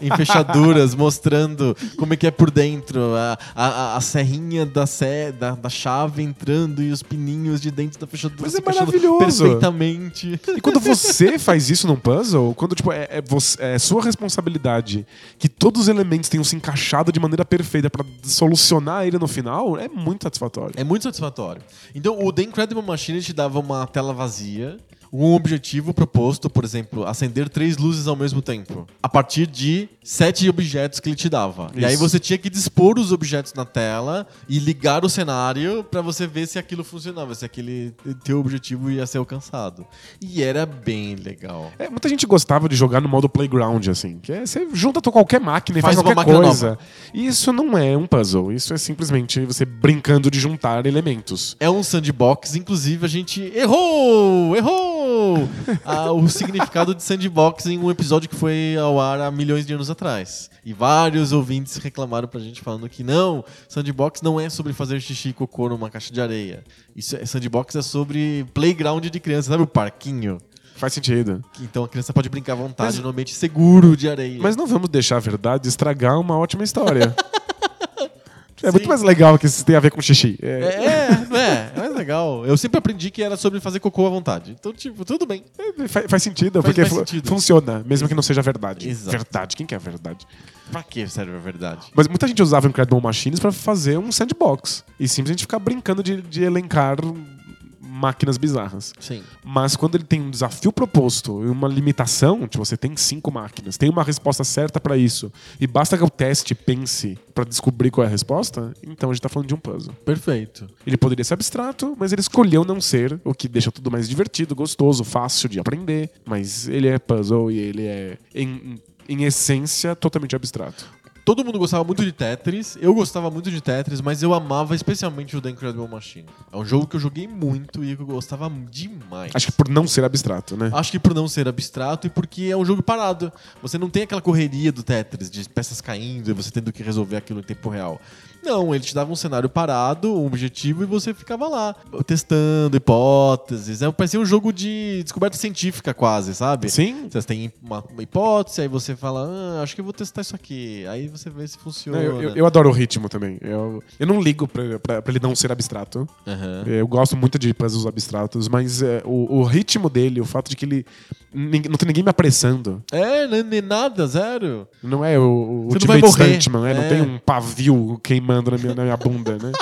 S1: em fechaduras, mostrando como é que é por dentro. A, a, a- serrinha da, sé, da, da chave entrando e os pininhos de dentro da fechadura
S2: Mas
S1: se
S2: é maravilhoso.
S1: perfeitamente.
S2: E quando você faz isso num puzzle, quando tipo, é, é você- é sua responsabilidade que todos os elementos tenham se encaixado de maneira perfeita pra solucionar ele no final, é muito satisfatório.
S1: É muito satisfatório. Então, o The Incredible Machine te dava uma tela vazia, um objetivo proposto, por exemplo, acender três luzes ao mesmo tempo, a partir de sete objetos que ele te dava. E aí
S2: Isso.
S1: você tinha que dispor os objetos na tela e ligar o cenário pra você ver se aquilo funcionava, se aquele teu objetivo ia ser alcançado. E era bem legal.
S2: É, muita gente gostava de jogar no modo playground, assim. Que é, você junta com qualquer máquina e
S1: Faz
S2: faz, qualquer coisa.
S1: nova.
S2: E isso não é um puzzle. Isso é simplesmente você brincando de juntar elementos.
S1: É um sandbox, inclusive a gente errou! Errou! Ah, o significado de sandbox em um episódio que foi ao ar há milhões de anos atrás. E vários ouvintes reclamaram pra gente falando que não, sandbox não é sobre fazer xixi e cocô numa caixa de areia. Isso é, sandbox é sobre playground de criança, sabe o parquinho?
S2: Faz sentido.
S1: Então a criança pode brincar à vontade no ambiente seguro de areia.
S2: Mas não vamos deixar a verdade estragar uma ótima história. é muito mais legal que isso tem a ver com xixi. É,
S1: É, é, é mais legal. Eu sempre aprendi que era sobre fazer cocô à vontade. Então, tipo, tudo bem.
S2: é, faz, faz sentido,
S1: Faz-
S2: porque
S1: faz sentido.
S2: funciona, mesmo que não seja verdade.
S1: Exato.
S2: Verdade, quem quer verdade?
S1: Pra que serve a verdade?
S2: Mas muita gente usava o Incredible Machines pra fazer um sandbox. E simplesmente ficar brincando de, de elencar máquinas bizarras.
S1: Sim.
S2: Mas quando ele tem um desafio proposto e uma limitação, tipo, você tem cinco máquinas, tem uma resposta certa pra isso, e basta que o teste pense pra descobrir qual é a resposta, então a gente tá falando de um puzzle.
S1: Perfeito.
S2: Ele poderia ser abstrato, mas ele escolheu não ser, o que deixa tudo mais divertido, gostoso, fácil de aprender. Mas ele é puzzle e ele é, em, em essência, totalmente abstrato.
S1: Todo mundo gostava muito de Tetris. Eu gostava muito de Tetris, mas eu amava especialmente o The Incredible Machine. É um jogo que eu joguei muito e que eu gostava demais.
S2: Acho que por não ser abstrato, né?
S1: Acho que por não ser abstrato e porque é um jogo parado. Você não tem aquela correria do Tetris, de peças caindo e você tendo que resolver aquilo em tempo real. Não, ele te dava um cenário parado, um objetivo, e você ficava lá, testando hipóteses. É, parecia um jogo de descoberta científica, quase, sabe?
S2: Sim.
S1: Você tem uma, uma hipótese, aí você fala, ah, acho que eu vou testar isso aqui. Aí você vê se funciona.
S2: Não, eu, eu- eu adoro o ritmo também. Eu, eu não ligo pra, pra, pra ele não ser abstrato.
S1: Aham.
S2: Eu gosto muito de puzzles abstratos, mas é, o, o ritmo dele, o fato de que ele. Não tem ninguém me apressando.
S1: É, nem, nem nada, zero.
S2: Não é o, o
S1: não
S2: Ultimate. Stuntman, né? Não
S1: É.
S2: tem um pavio queimando na minha, na minha bunda, né?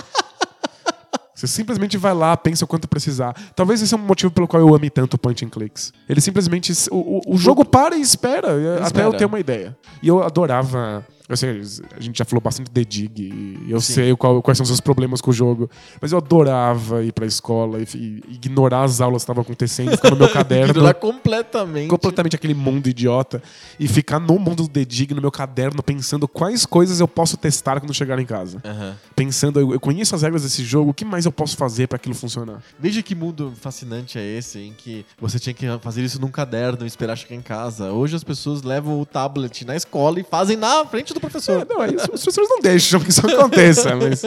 S2: Você simplesmente vai lá, pensa o quanto precisar. Talvez esse é um motivo pelo qual eu ame tanto point and clicks. Ele simplesmente. O, o, o jogo para e espera, até
S1: espera.
S2: eu ter uma ideia. E eu adorava. Eu sei, a gente já falou bastante de Dig, e eu
S1: Sim.
S2: sei qual- quais são os seus problemas com o jogo. Mas eu adorava ir pra escola e, e ignorar as aulas que estavam acontecendo, ficar no meu caderno.
S1: Ignorar completamente.
S2: completamente aquele mundo idiota e ficar no mundo do The Dig, no meu caderno, pensando quais coisas eu posso testar quando chegar em casa.
S1: Aham.
S2: Pensando, eu, eu conheço as regras desse jogo, o que mais eu posso fazer pra aquilo funcionar?
S1: Veja que mundo fascinante é esse, em que você tinha que fazer isso num caderno e esperar chegar em casa. Hoje as pessoas levam o tablet na escola e fazem na frente do professor.
S2: É, não, aí os os professores não deixam que isso aconteça, mas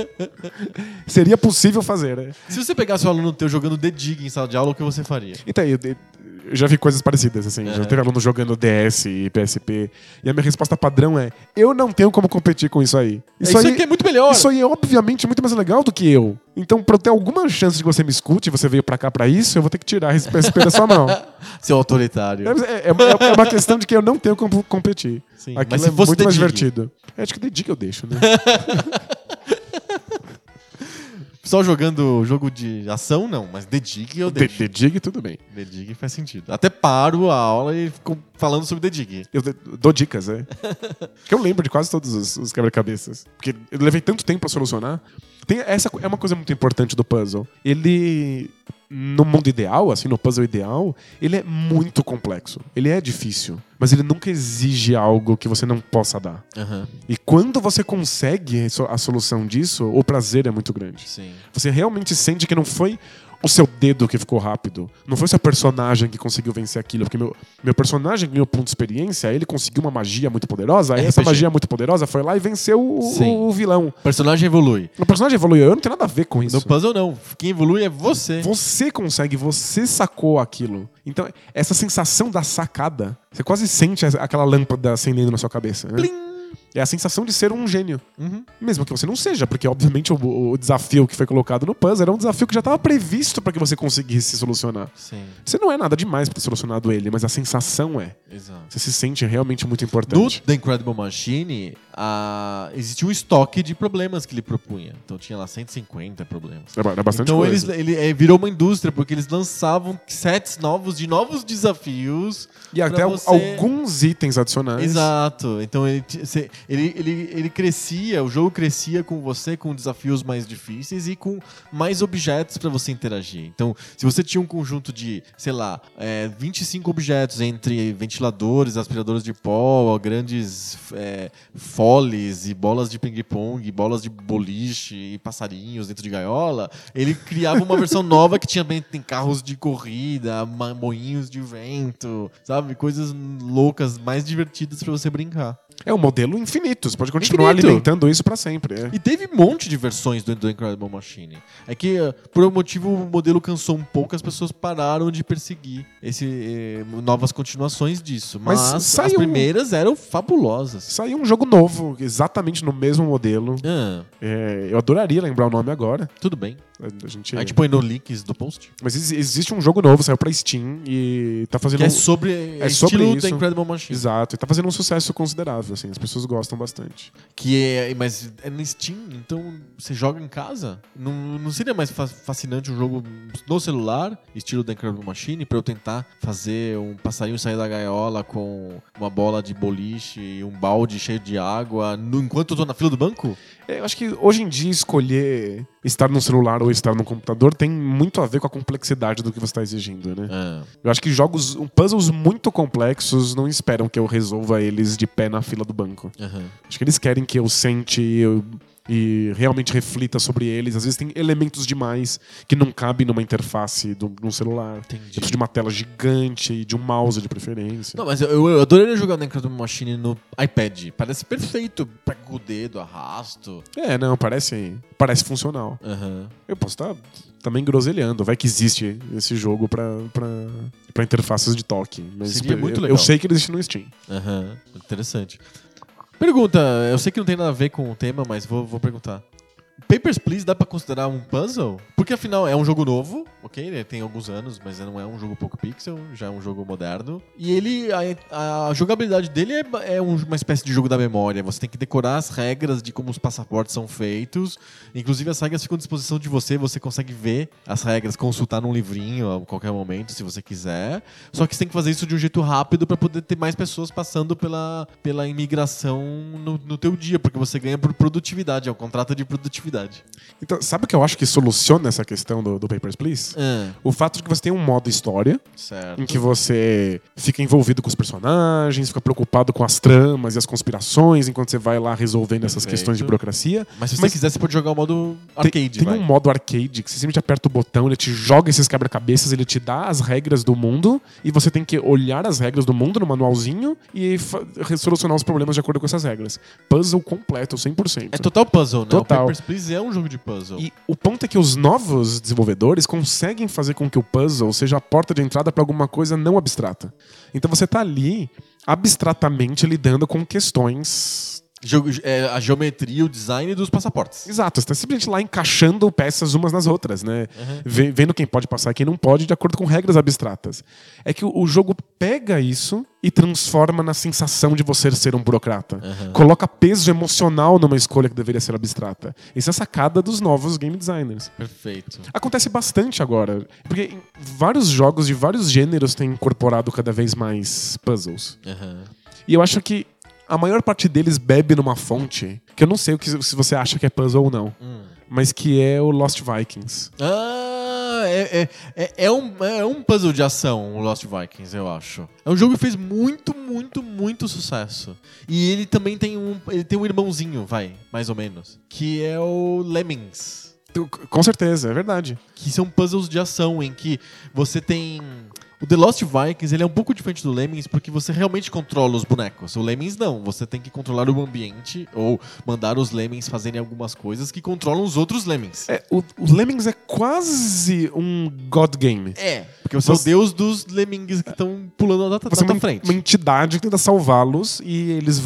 S2: seria possível fazer, né?
S1: Se você pegasse um aluno teu jogando The Dig em sala de aula, o que você faria?
S2: Então, eu, eu já vi coisas parecidas, assim. Já
S1: Aham.
S2: teve aluno jogando DS e PSP. E a minha resposta padrão é: eu não tenho como competir com isso aí.
S1: Isso, aqui é muito melhor.
S2: Isso aí é obviamente muito mais legal do que eu. Então, pra eu ter alguma chance de você me escute, você veio pra cá pra isso, eu vou ter que tirar esse PSP da sua mão.
S1: Seu autoritário.
S2: É, é- é- é uma questão de que eu não tenho como competir.
S1: Sim,
S2: Aquilo
S1: mas se
S2: é muito mais divertido. É, acho que dedica eu deixo, né?
S1: Só jogando jogo de ação, não, mas The Dig eu
S2: The,
S1: deixo.
S2: The Dig, tudo bem.
S1: The Dig faz sentido. Até paro a aula e fico falando sobre The Dig.
S2: Eu dou dicas, é. Porque eu lembro de quase todos os, os quebra-cabeças. Porque eu levei tanto tempo pra solucionar. Tem, essa é uma coisa muito importante do puzzle. Ele, no mundo ideal, assim, no puzzle ideal, ele é muito complexo. Ele é difícil. Mas ele nunca exige algo que você não possa dar.
S1: Aham,
S2: E quando você consegue a solução disso, o prazer é muito grande.
S1: sim.
S2: Você realmente sente que não foi o seu dedo que ficou rápido. Não foi o seu personagem que conseguiu vencer aquilo. Porque meu, meu personagem ganhou ponto de experiência, ele conseguiu uma magia muito poderosa, aí essa magia muito poderosa foi lá e venceu o, o vilão.
S1: O personagem evolui.
S2: O personagem evoluiu, eu não tenho nada a ver com isso.
S1: No puzzle, não. Quem evolui é você.
S2: Você consegue, você sacou aquilo. Então, essa sensação da sacada, você quase sente aquela lâmpada acendendo na sua cabeça. né? É a sensação de ser um gênio.
S1: Uhum.
S2: Mesmo que você não seja, porque obviamente o, o desafio que foi colocado no puzzle era um desafio que já estava previsto para que você conseguisse solucionar.
S1: Sim,
S2: Você não é nada demais para ter solucionado ele, mas a sensação é.
S1: exato.
S2: Você se sente realmente muito
S1: No
S2: importante.
S1: The Incredible Machine, a... existia um estoque de problemas que ele propunha. Então tinha lá 150 problemas.
S2: É bastante
S1: então
S2: coisa.
S1: eles, ele é, virou uma indústria, porque eles lançavam sets novos de novos desafios.
S2: E até
S1: você-
S2: alguns itens adicionais.
S1: Exato. Então ele, ele, ele, ele crescia, o jogo crescia com você com desafios mais difíceis e com mais objetos pra você interagir. Então, se você tinha um conjunto de, sei lá, é, 25 objetos entre ventiladores, aspiradores de pó, grandes é, foles e bolas de ping-pong, bolas de boliche e passarinhos dentro de gaiola, ele criava uma versão nova que tinha tem carros de corrida, moinhos de vento, sabe? Coisas loucas, mais divertidas pra você brincar.
S2: É um modelo infinito. Você pode continuar
S1: Infinito.
S2: alimentando isso para sempre. é.
S1: E teve um monte de versões do, do Incredible Machine. É que, eh, por um motivo, o modelo cansou um pouco, as pessoas pararam de perseguir esse, eh, novas continuações disso.
S2: Mas
S1: Mas, as
S2: saiu-
S1: primeiras eram fabulosas.
S2: Saiu um jogo novo, exatamente no mesmo modelo.
S1: Ah,
S2: É, eu adoraria lembrar o nome agora.
S1: tudo bem.
S2: A gente...
S1: A gente põe no links do post.
S2: Mas ex- existe um jogo novo, saiu pra Steam e tá fazendo.
S1: Que é sobre,
S2: é
S1: é
S2: sobre
S1: estilo
S2: isso.
S1: da Incredible Machine.
S2: Exato, e tá fazendo um sucesso considerável, assim, as pessoas gostam bastante.
S1: Que é, mas é no Steam, então você joga em casa. Não, não seria mais fa- fascinante um jogo no celular, estilo da Incredible Machine, pra eu tentar fazer um passarinho sair da gaiola com uma bola de boliche e um balde cheio de água no- enquanto eu tô na fila do banco?
S2: É, eu acho que hoje em dia escolher estar no celular ou estar no computador tem muito a ver com a complexidade do que você está exigindo, né?
S1: Ah,
S2: Eu acho que jogos, puzzles muito complexos não esperam que eu resolva eles de pé na fila do banco.
S1: aham.
S2: Acho que eles querem que eu sente eu- e realmente reflita sobre eles. Às vezes tem elementos demais que não cabem numa interface do, num celular. Eu
S1: Entendi.
S2: preciso de uma tela gigante e de um mouse de preferência.
S1: Não, mas eu, eu adoraria jogar Incredible Machine no iPad. Parece perfeito. Pega o dedo, arrasto.
S2: É, não, parece, parece funcional.
S1: Aham.
S2: Eu posso estar também groselhando. Vai que existe esse jogo pra, pra, pra interfaces de toque. Mas
S1: Seria muito
S2: eu,
S1: legal.
S2: eu sei que ele existe no Steam.
S1: Aham, interessante. Pergunta, eu sei que não tem nada a ver com o tema, mas vou, vou perguntar. Papers, Please dá pra considerar um puzzle? Porque afinal é um jogo novo, ok? Ele tem alguns anos, mas não é um jogo pouco pixel, já é um jogo moderno. E ele, a, a jogabilidade dele é, é um- uma espécie de jogo da memória. Você tem que decorar as regras de como os passaportes são feitos. Inclusive as regras ficam à disposição de você, você consegue ver as regras, consultar num livrinho a qualquer momento, se você quiser. Só que você tem que fazer isso de um jeito rápido pra poder ter mais pessoas passando pela, pela imigração no, no teu dia, porque você ganha por produtividade, é um contrato de produtividade.
S2: Então, sabe o que eu acho que soluciona essa questão do, do Papers, Please?
S1: Ah,
S2: O fato de que você tem um modo história,
S1: certo.
S2: em que você fica envolvido com os personagens, fica preocupado com as tramas e as conspirações, enquanto você vai lá resolvendo essas
S1: Perfeito.
S2: questões de burocracia.
S1: Mas se você
S2: Mas-
S1: quiser, você pode jogar o modo
S2: Tem-
S1: arcade,
S2: Tem,
S1: vai.
S2: um modo arcade que você simplesmente aperta o botão, ele te joga esses quebra-cabeças, ele te dá as regras do mundo e você tem que olhar as regras do mundo no manualzinho e solucionar os problemas de acordo com essas regras. Puzzle completo, 100%.
S1: É total puzzle, né?
S2: Total.
S1: O Papers, Please é um jogo de puzzle.
S2: E o ponto é que os novos desenvolvedores conseguem fazer com que o puzzle seja a porta de entrada para alguma coisa não abstrata. Então você tá ali abstratamente lidando com questões
S1: a geometria, o design dos passaportes.
S2: Exato, você tá simplesmente lá encaixando peças umas nas outras, né? Ve- Vendo quem pode passar e quem não pode, de acordo com regras abstratas. É que o, jogo pega isso e transforma na sensação de você ser um burocrata. Coloca peso emocional numa escolha que deveria ser abstrata. Isso é a sacada dos novos game designers.
S1: Perfeito.
S2: Acontece bastante agora. Porque vários jogos de vários gêneros têm incorporado cada vez mais puzzles.
S1: Aham.
S2: E eu acho que a maior parte deles bebe numa fonte que eu não sei o que, se você acha que é puzzle ou não,
S1: Hum.
S2: mas que é o Lost Vikings.
S1: Ah, é, é, é, é um, é um puzzle de ação, o Lost Vikings, eu acho. É um jogo que fez muito, muito, muito sucesso. E ele também tem um, ele tem um irmãozinho, vai, mais ou menos, que é o Lemmings.
S2: Com certeza, é verdade.
S1: que são puzzles de ação em que você tem o The Lost Vikings ele é um pouco diferente do Lemmings porque você realmente controla os bonecos. O Lemmings não, você tem que controlar o ambiente ou mandar os Lemmings fazerem algumas coisas que controlam os outros Lemmings.
S2: É, o, o Lemmings é quase um God Game.
S1: É, porque você, é
S2: Você-
S1: o deus dos Lemmings que estão pulando na, na,
S2: Você é uma,
S1: frente.
S2: uma entidade que tenta salvá-los e eles.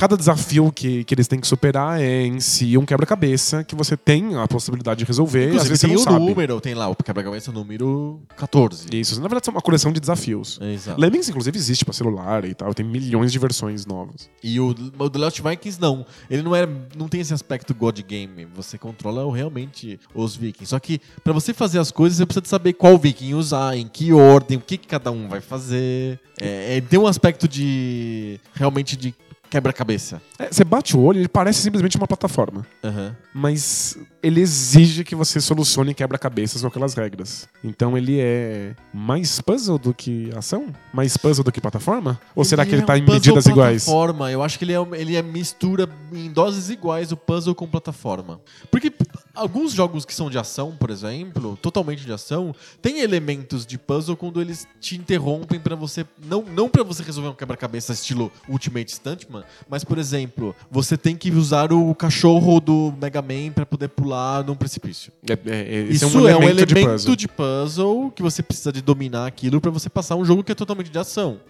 S2: Cada desafio que, que eles têm que superar é em si um quebra-cabeça que você tem a possibilidade de resolver. e às vezes você
S1: tem
S2: não
S1: o
S2: sabe.
S1: número, tem lá o quebra-cabeça número 14.
S2: Isso, na verdade, é uma coleção de desafios.
S1: Exato.
S2: Lemmings, inclusive, existe pra celular e tal. Tem milhões de versões novas.
S1: E o, o The Lost Vikings não. Ele não é, não tem esse aspecto God Game. Você controla realmente os vikings. Só que pra você fazer as coisas, você precisa de saber qual viking usar, em que ordem, o que, que cada um vai fazer. É, é, tem um aspecto de realmente de quebra-cabeça.
S2: É, você bate o olho, ele parece simplesmente uma plataforma.
S1: Aham.
S2: Mas ele exige que você solucione quebra-cabeças com aquelas regras. Então ele é mais puzzle do que ação? Mais puzzle do que plataforma? Ou será que ele
S1: é
S2: tá
S1: um
S2: em medidas iguais?
S1: plataforma. Eu acho que ele é, ele é mistura em doses iguais o puzzle com plataforma. Porque alguns jogos que são de ação, por exemplo, totalmente de ação, tem elementos de puzzle quando eles te interrompem pra você não não para você resolver um quebra-cabeça estilo Ultimate Stuntman, mas por exemplo, você tem que usar o cachorro do Mega Man pra poder pular num precipício.
S2: É- é- é- esse
S1: Isso
S2: é um elemento,
S1: elemento
S2: de puzzle.
S1: de puzzle que você precisa de dominar aquilo pra você passar um jogo que é totalmente de ação.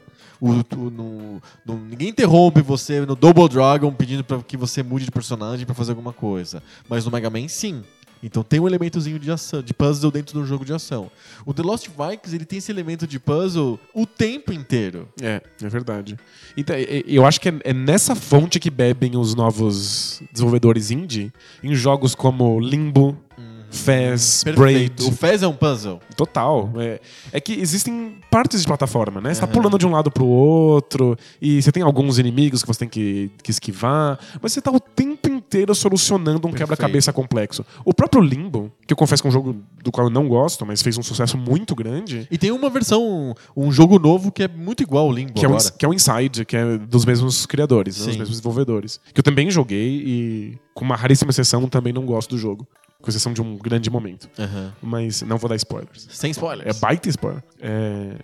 S1: O, no- no- ninguém interrompe você no Double Dragon pedindo pra que você mude de personagem pra fazer alguma coisa. Mas no Mega Man, sim. Então tem um elementozinho de ação, de puzzle dentro do jogo de ação. O The Lost Vikings, ele tem esse elemento de puzzle o tempo inteiro.
S2: É, é verdade. Então, eu acho que é, é nessa fonte que bebem os novos desenvolvedores indie em jogos como Limbo, Fez, Braid.
S1: Perfeito. O Fez é um puzzle.
S2: Total. É, é que existem partes de plataforma, né? Você tá pulando de um lado pro outro, e você tem alguns inimigos que você tem que, que esquivar, mas você tá o tempo inteiro solucionando um quebra-cabeça complexo. O próprio Limbo, que eu confesso que é um jogo do qual eu não gosto, mas fez um sucesso muito grande,
S1: E tem uma versão, um jogo novo que é muito igual ao Limbo
S2: que é, o,
S1: agora.
S2: que é o Inside, que é dos mesmos criadores, né? Dos mesmos desenvolvedores. Que eu também joguei e, com uma raríssima exceção, também não gosto do jogo. Com exceção de um grande momento.
S1: Aham.
S2: Mas não vou dar spoilers.
S1: Sem spoilers.
S2: É baita spoiler. É,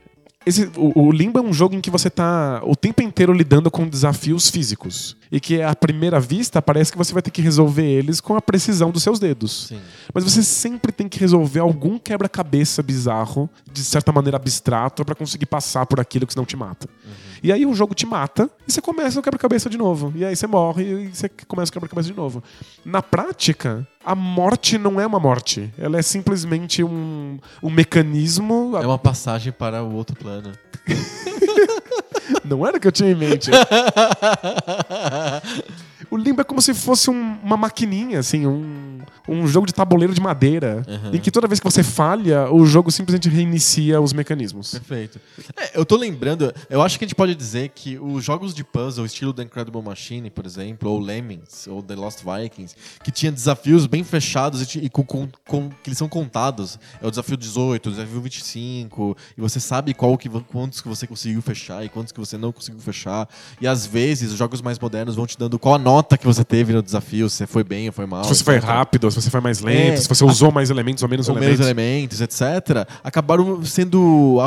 S2: esse- o, o Limbo é um jogo em que você tá o tempo inteiro lidando com desafios físicos. E que, à primeira vista, parece que você vai ter que resolver eles com a precisão dos seus dedos.
S1: Sim.
S2: Mas você sempre tem que resolver algum quebra-cabeça bizarro, de certa maneira abstrato, pra conseguir passar por aquilo que senão te mata. E E aí o jogo te mata e você começa o quebra-cabeça de novo. E aí você morre e você começa o quebra-cabeça de novo. Na prática, a morte não é uma morte. Ela é simplesmente um, um mecanismo.
S1: É uma passagem para o outro plano.
S2: Não era o que eu tinha em mente. O Limbo é como se fosse um- uma maquininha, assim, um, um jogo de tabuleiro de madeira,
S1: Uhum.
S2: em que toda vez que você falha, o jogo simplesmente reinicia os mecanismos.
S1: Perfeito. É, eu tô lembrando, eu acho que a gente pode dizer que os jogos de puzzle, estilo The Incredible Machine, por exemplo, ou Lemmings, ou The Lost Vikings, que tinha desafios bem fechados e, e com, com- com- que eles são contados. É o desafio 18, o desafio 25, e você sabe qual que, quantos que você conseguiu fechar e quantos que você não conseguiu fechar. E às vezes os jogos mais modernos vão te dando qual a nota que você teve no desafio, se você foi bem ou foi mal.
S2: Se você foi
S1: etc.
S2: rápido, se você foi mais lento,
S1: É.
S2: se você usou mais elementos ou menos
S1: ou menos
S2: elementos.
S1: elementos, etc., acabaram sendo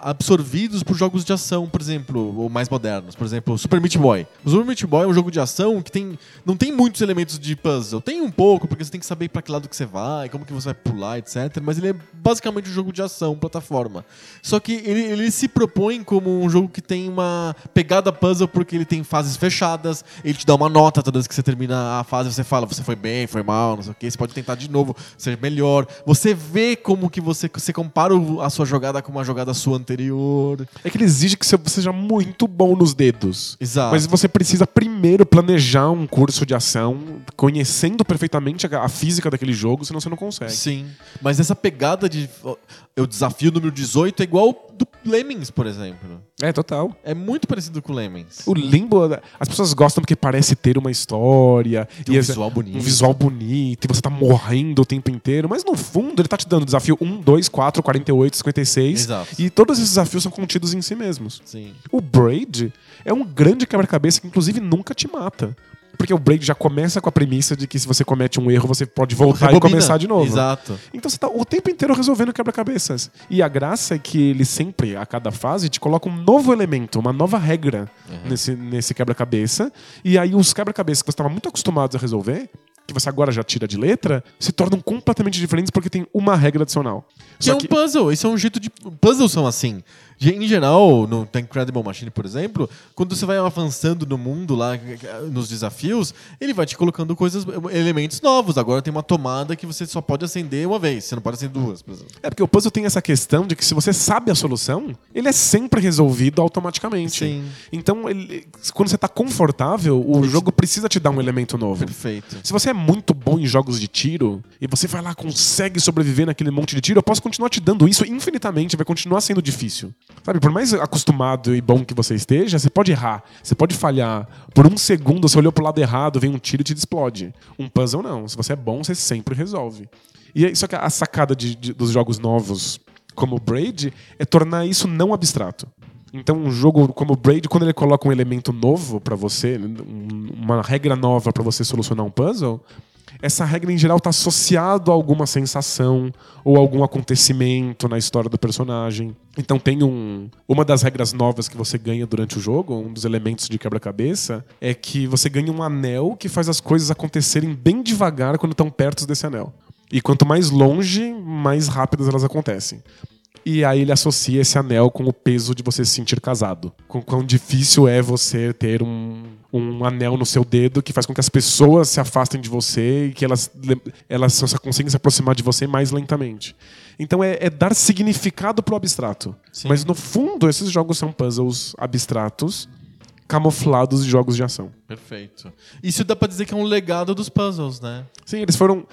S1: absorvidos por jogos de ação, por exemplo, ou mais modernos. Por exemplo, Super Meat Boy. O Super Meat Boy é um jogo de ação que tem, não tem muitos elementos de puzzle. Tem um pouco, porque você tem que saber pra que lado que você vai, como que você vai pular, etc. Mas ele é basicamente um jogo de ação, plataforma. Só que ele, ele se propõe como um jogo que tem uma pegada puzzle porque ele tem fases fechadas, ele te dá uma nota toda vez que você termina a fase, você fala, você foi bem, foi mal, não sei o que, você pode tentar de novo, ser melhor. Você vê como que você, você compara a sua jogada com uma jogada sua anterior.
S2: É que ele exige que você seja muito bom nos dedos.
S1: Exato.
S2: Mas você precisa primeiro planejar um curso de ação, conhecendo perfeitamente a, a física daquele jogo, senão você não consegue.
S1: Sim. Mas essa pegada de. O desafio número 18 é igual do Lemmings, por exemplo.
S2: É, total.
S1: É muito parecido com o Lemmings.
S2: O Limbo, as pessoas gostam porque parece ter uma história.
S1: Tem um
S2: esse-
S1: visual bonito.
S2: Um visual bonito, e você tá morrendo o tempo inteiro. Mas no fundo, ele tá te dando desafio 1, 2, 4, 48, 56.
S1: Exato.
S2: E todos esses desafios são contidos em si mesmos.
S1: Sim.
S2: O Braid é um grande quebra-cabeça que, inclusive, nunca te mata. Porque o Braid já começa com a premissa de que se você comete um erro, você pode voltar e
S1: Rebobina.
S2: começar de novo.
S1: Exato.
S2: Então você tá o tempo inteiro resolvendo quebra-cabeças. E a graça é que ele sempre, a cada fase, te coloca um novo elemento, uma nova regra nesse, nesse quebra-cabeça. E aí os quebra-cabeças que você estava muito acostumado a resolver, que você agora já tira de letra, se tornam completamente diferentes porque tem uma regra adicional.
S1: Que é um puzzle, isso é um jeito de. Puzzles são assim. Em geral, no The Incredible Machine, por exemplo, quando você vai avançando no mundo lá, nos desafios, ele vai te colocando coisas, elementos novos. Agora tem uma tomada que você só pode acender uma vez, você não pode acender duas, por exemplo.
S2: É porque o puzzle tem essa questão de que se você sabe a solução, ele é sempre resolvido automaticamente.
S1: Sim.
S2: Então, ele- quando você tá confortável, o jogo precisa te dar um elemento novo.
S1: Perfeito.
S2: Se você é muito bom em jogos de tiro e você vai lá consegue sobreviver naquele monte de tiro, eu posso continuar te dando isso infinitamente, vai continuar sendo difícil. Sabe, por mais acostumado e bom que você esteja, você pode errar, você pode falhar. Por um segundo você olhou pro lado errado, vem um tiro e te explode. Um puzzle não, se você é bom, você sempre resolve. E só que a sacada de- de- dos jogos novos como o Braid é tornar isso não abstrato. Então, um jogo como o Braid, quando ele coloca um elemento novo pra você, um- uma regra nova pra você solucionar um puzzle, essa regra em geral está associado a alguma sensação ou algum acontecimento na história do personagem. Então tem um uma das regras novas que você ganha durante o jogo, um dos elementos de quebra-cabeça, é que você ganha um anel que faz as coisas acontecerem bem devagar quando estão perto desse anel. E quanto mais longe, mais rápidas elas acontecem. E aí ele associa esse anel com o peso de você se sentir casado. Com quão difícil é você ter um, um anel no seu dedo que faz com que as pessoas se afastem de você e que elas, elas só conseguem se aproximar de você mais lentamente. Então é, é dar significado pro abstrato.
S1: Sim.
S2: Mas no fundo, esses jogos são puzzles abstratos camuflados de jogos de ação.
S1: Perfeito. Isso dá pra dizer que é um legado dos puzzles, né?
S2: Sim, eles foram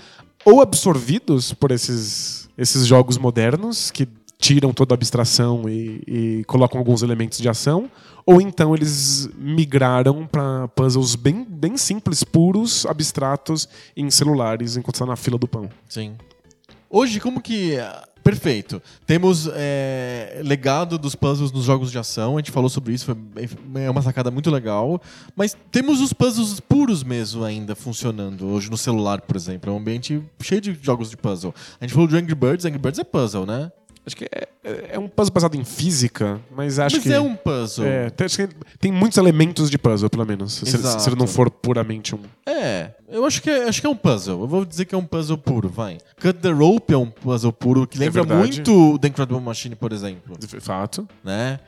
S2: ou absorvidos por esses, esses jogos modernos que tiram toda a abstração e, e colocam alguns elementos de ação, ou então eles migraram para puzzles bem, bem simples, puros, abstratos, em celulares, enquanto está na fila do pão.
S1: Sim. Hoje, como que. Perfeito. Temos é, legado dos puzzles nos jogos de ação. A gente falou sobre isso, foi, é uma sacada muito legal. Mas temos os puzzles puros mesmo ainda funcionando. Hoje no celular, por exemplo. É um ambiente cheio de jogos de puzzle. A gente falou de Angry Birds. Angry Birds é puzzle, né?
S2: Acho que é, é um puzzle baseado em física, mas acho
S1: mas
S2: que.
S1: é um puzzle.
S2: É, tem, acho que tem muitos elementos de puzzle, pelo menos. Se, se ele não for puramente um.
S1: É, eu acho que é, acho que é um puzzle. Eu vou dizer que é um puzzle puro, vai. Cut the Rope é um puzzle puro que lembra
S2: verdade.
S1: muito The Incredible Machine, por exemplo.
S2: De fato.
S1: né?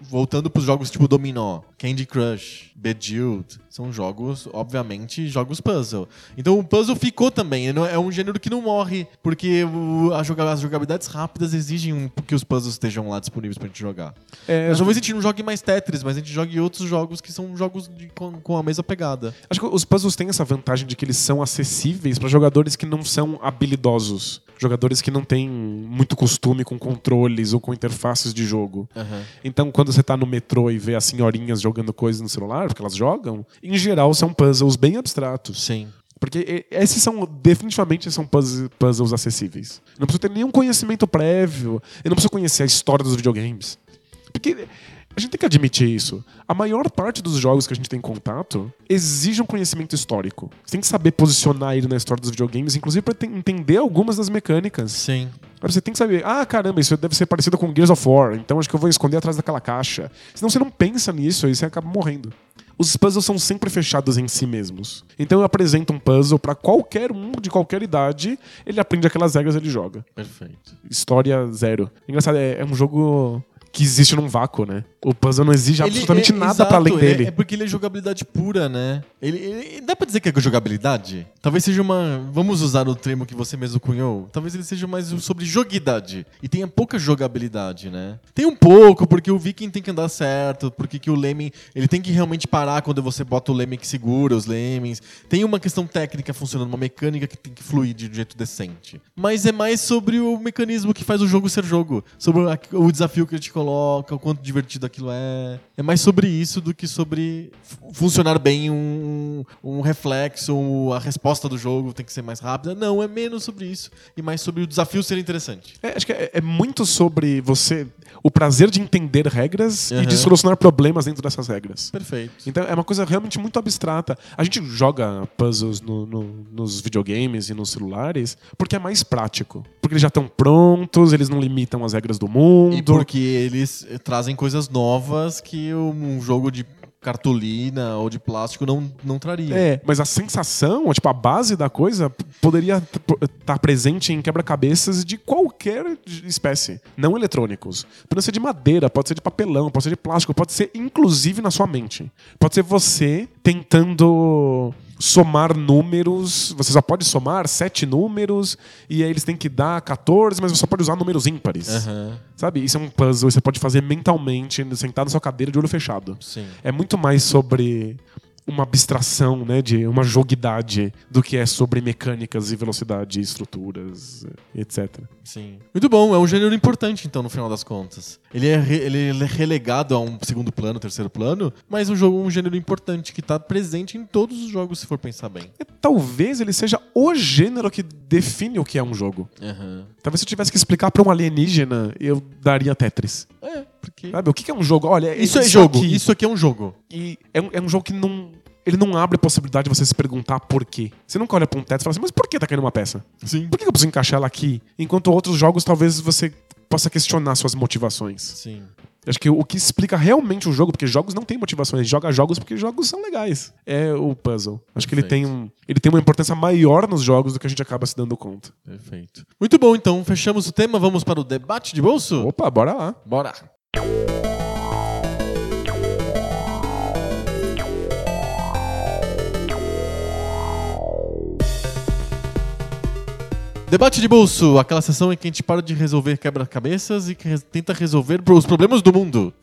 S1: voltando pros jogos tipo Dominó, Candy Crush, Bejeweled, são jogos, obviamente, jogos puzzle. Então o puzzle ficou também, é um gênero que não morre, porque as jogabilidades rápidas exigem que os puzzles estejam lá disponíveis pra gente jogar.
S2: É,
S1: Mas talvez a gente não jogue mais Tetris, mas a gente jogue outros jogos que são jogos de- com, com a mesma pegada.
S2: Acho que os puzzles têm essa vantagem de que eles são acessíveis para jogadores que não são habilidosos. Jogadores que não têm muito costume com controles ou com interfaces de jogo. Então, quando você tá no metrô e vê as senhorinhas jogando coisas no celular, porque elas jogam, em geral são puzzles bem abstratos.
S1: Sim.
S2: Porque esses são, definitivamente, são puzzles, acessíveis. Não precisa ter nenhum conhecimento prévio. Eu não preciso conhecer a história dos videogames. Porque a gente tem que admitir isso. A maior parte dos jogos que a gente tem contato exige um conhecimento histórico. Você tem que saber posicionar ele na história dos videogames, inclusive para entender algumas das mecânicas.
S1: Sim.
S2: Agora você tem que saber, ah, caramba, isso deve ser parecido com Gears of War, então acho que eu vou esconder atrás daquela caixa. Senão você não pensa nisso e você acaba morrendo. Os puzzles são sempre fechados em si mesmos. Então eu apresento um puzzle pra qualquer um de qualquer idade, ele aprende aquelas regras e ele joga.
S1: Perfeito.
S2: História zero. Engraçado, é, é um jogo que existe num vácuo, né? O puzzle não exige
S1: Ele
S2: absolutamente
S1: é-
S2: nada
S1: exato,
S2: pra além
S1: ele é-
S2: dele.
S1: É porque ele é jogabilidade pura, né? Ele, ele- dá pra dizer que é jogabilidade? Talvez seja uma. Vamos usar o termo que você mesmo cunhou. Talvez ele seja mais sobre joguidade. E tenha pouca jogabilidade, né? Tem um pouco, porque o Viking tem que andar certo, porque que o Lemming. Ele tem que realmente parar quando você bota o Lemming que segura os Lemmings. Tem uma questão técnica funcionando, uma mecânica que tem que fluir de um jeito decente. Mas é mais sobre o mecanismo que faz o jogo ser jogo. Sobre o desafio que ele te coloca, o quanto divertido aquilo é. É mais sobre isso do que sobre fu- funcionar bem um, um reflexo, a resposta do jogo tem que ser mais rápida. Não, é menos sobre isso. E mais sobre o desafio ser interessante.
S2: É, acho que é, é muito sobre você. O prazer de entender regras e
S1: Aham.
S2: de solucionar problemas dentro dessas regras.
S1: Perfeito.
S2: Então é uma coisa realmente muito abstrata. A gente joga puzzles no- no- nos videogames e nos celulares porque é mais prático. Porque eles já estão prontos, eles não limitam as regras do mundo.
S1: E porque eles trazem coisas novas que um jogo de cartolina ou de plástico não, não traria.
S2: É, mas a sensação, tipo, a base da coisa poderia estar presente em quebra-cabeças de qualquer espécie, não eletrônicos. Pode ser de madeira, pode ser de papelão, pode ser de plástico, pode ser inclusive na sua mente. Pode ser você tentando somar números, você só pode somar sete números e aí eles têm que dar 14, mas você só pode usar números ímpares.
S1: Aham,
S2: Sabe? Isso é um puzzle, você pode fazer mentalmente, sentado na sua cadeira de olho fechado
S1: sim.
S2: é muito mais sobre uma abstração, né, de uma joguidade do que é sobre mecânicas e velocidade, estruturas, etc.
S1: Sim. Muito bom, é um gênero importante, então, no final das contas. Ele é, re- ele é relegado a um segundo plano, terceiro plano, mas um jogo um gênero importante que tá presente em todos os jogos, se for pensar bem.
S2: E talvez ele seja o gênero que define o que é um jogo. Talvez se eu tivesse que explicar pra um alienígena, eu daria Tetris.
S1: É, porque.
S2: Sabe? O que é um jogo? Olha,
S1: Isso é jogo,
S2: aqui-
S1: isso aqui é um jogo.
S2: E é um, é um jogo que não. Ele não abre a possibilidade de você se perguntar por quê. Você nunca olha pra um teto e fala assim, mas por que tá caindo uma peça?
S1: Sim.
S2: Por que eu preciso encaixar ela aqui? Enquanto outros jogos, talvez você possa questionar suas motivações.
S1: Sim.
S2: Acho que o que explica realmente o jogo, porque jogos não têm motivações, joga jogos porque jogos são legais. É o puzzle. Acho que ele tem,
S1: Perfeito.
S2: um, ele tem uma importância maior nos jogos do que a gente acaba se dando conta.
S1: Perfeito. Muito bom, então, fechamos o tema, vamos para o debate de bolso?
S2: Opa, bora lá.
S1: Bora! Debate de bolso, aquela sessão em que a gente para de resolver quebra-cabeças e res- tenta resolver os problemas do mundo.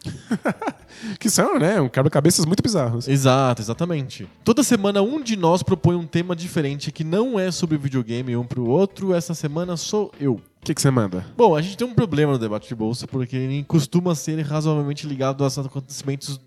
S2: Que são, né? Um quebra-cabeças muito bizarros.
S1: Exato, exatamente. Toda semana um de nós propõe um tema diferente que não é sobre videogame um pro outro. Essa semana sou eu.
S2: O que você manda?
S1: Bom, a gente tem um problema no debate de bolsa porque ele costuma ser razoavelmente ligado aos acontecimentos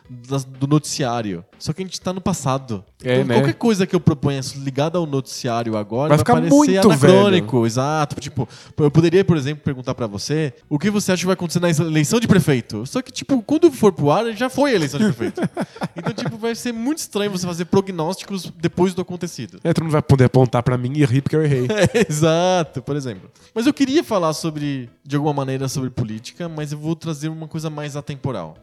S1: do noticiário. Só que a gente tá no passado.
S2: É,
S1: então,
S2: né?
S1: qualquer coisa que eu proponha ligada ao noticiário agora
S2: Vai
S1: vai,
S2: ficar
S1: parecer
S2: muito
S1: anacrônico. Exato. Tipo, eu poderia, por exemplo, perguntar pra você o que você acha que vai acontecer na eleição de prefeito. Só que, tipo, quando for pro ar, já foi a eleição de prefeito. então, tipo, vai ser muito estranho você fazer prognósticos depois do acontecido.
S2: É, tu não vai poder apontar pra mim e rir porque eu errei.
S1: É, exato, por exemplo. Mas eu queria falar sobre, de alguma maneira, sobre política, mas eu vou trazer uma coisa mais atemporal.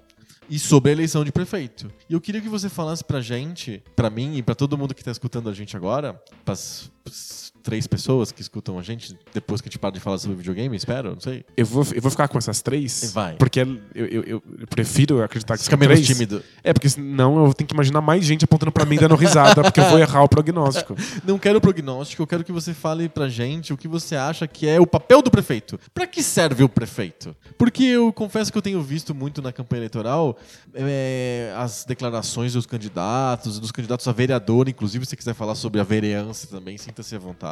S1: E sobre a eleição de prefeito. E eu queria que você falasse pra gente, pra mim e pra todo mundo que tá escutando a gente agora, pras s- três pessoas que escutam a gente depois que a gente para de falar sobre videogame, espero, não sei.
S2: Eu vou, eu vou ficar com essas três.
S1: Vai.
S2: Porque eu, eu, eu- eu prefiro acreditar que
S1: Fica
S2: são
S1: menos
S2: três.
S1: tímido.
S2: É, porque senão eu tenho que imaginar mais gente apontando pra mim dando risada, porque eu vou errar o prognóstico.
S1: Não quero prognóstico, eu quero que você fale pra gente o que você acha que é o papel do prefeito. Pra que serve o prefeito? Porque eu confesso que eu tenho visto muito na campanha eleitoral é, as declarações dos candidatos, dos candidatos a vereador, inclusive se você quiser falar sobre a vereança também, sinta-se à vontade.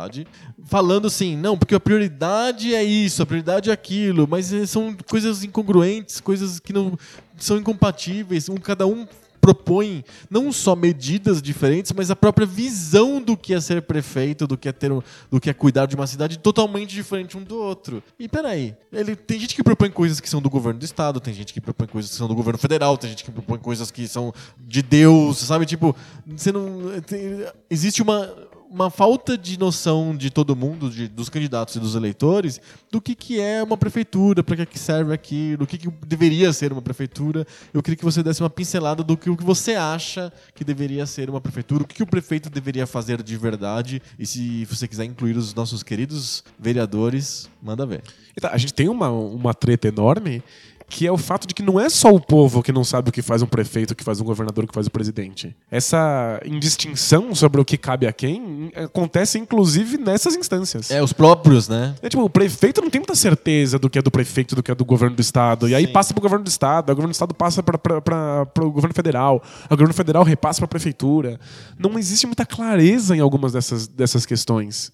S1: Falando assim, não, porque a prioridade é isso, a prioridade é aquilo, mas eh, são coisas incongruentes, coisas que não são incompatíveis, um, cada um propõe não só medidas diferentes, mas a própria visão do que é ser prefeito, do que é ter um- do que é cuidar de uma cidade totalmente diferente um do outro. E peraí, ele tem gente que propõe coisas que são do governo do estado, tem gente que propõe coisas que são do governo federal, tem gente que propõe coisas que são de Deus, sabe? Tipo, você não tem- existe uma uma falta de noção de todo mundo, de- dos candidatos e dos eleitores, do que, que é uma prefeitura, para que, que serve aquilo, o que, que deveria ser uma prefeitura. Eu queria que você desse uma pincelada do que, o que você acha que deveria ser uma prefeitura, o que, que o prefeito deveria fazer de verdade. E se você quiser incluir os nossos queridos vereadores, manda ver.
S2: Então, a gente tem uma, uma treta enorme que é o fato de que não é só o povo que não sabe o que faz um prefeito, o que faz um governador, o que faz o presidente. Essa indistinção sobre o que cabe a quem acontece inclusive nessas instâncias.
S1: É, os próprios, né?
S2: É tipo, o prefeito não tem muita certeza do que é do prefeito, do que é do governo do estado. E aí
S1: Sim.
S2: passa pro governo do estado, aí o governo do estado passa para o governo federal, aí o governo federal repassa para a prefeitura. Não existe muita clareza em algumas dessas, dessas questões.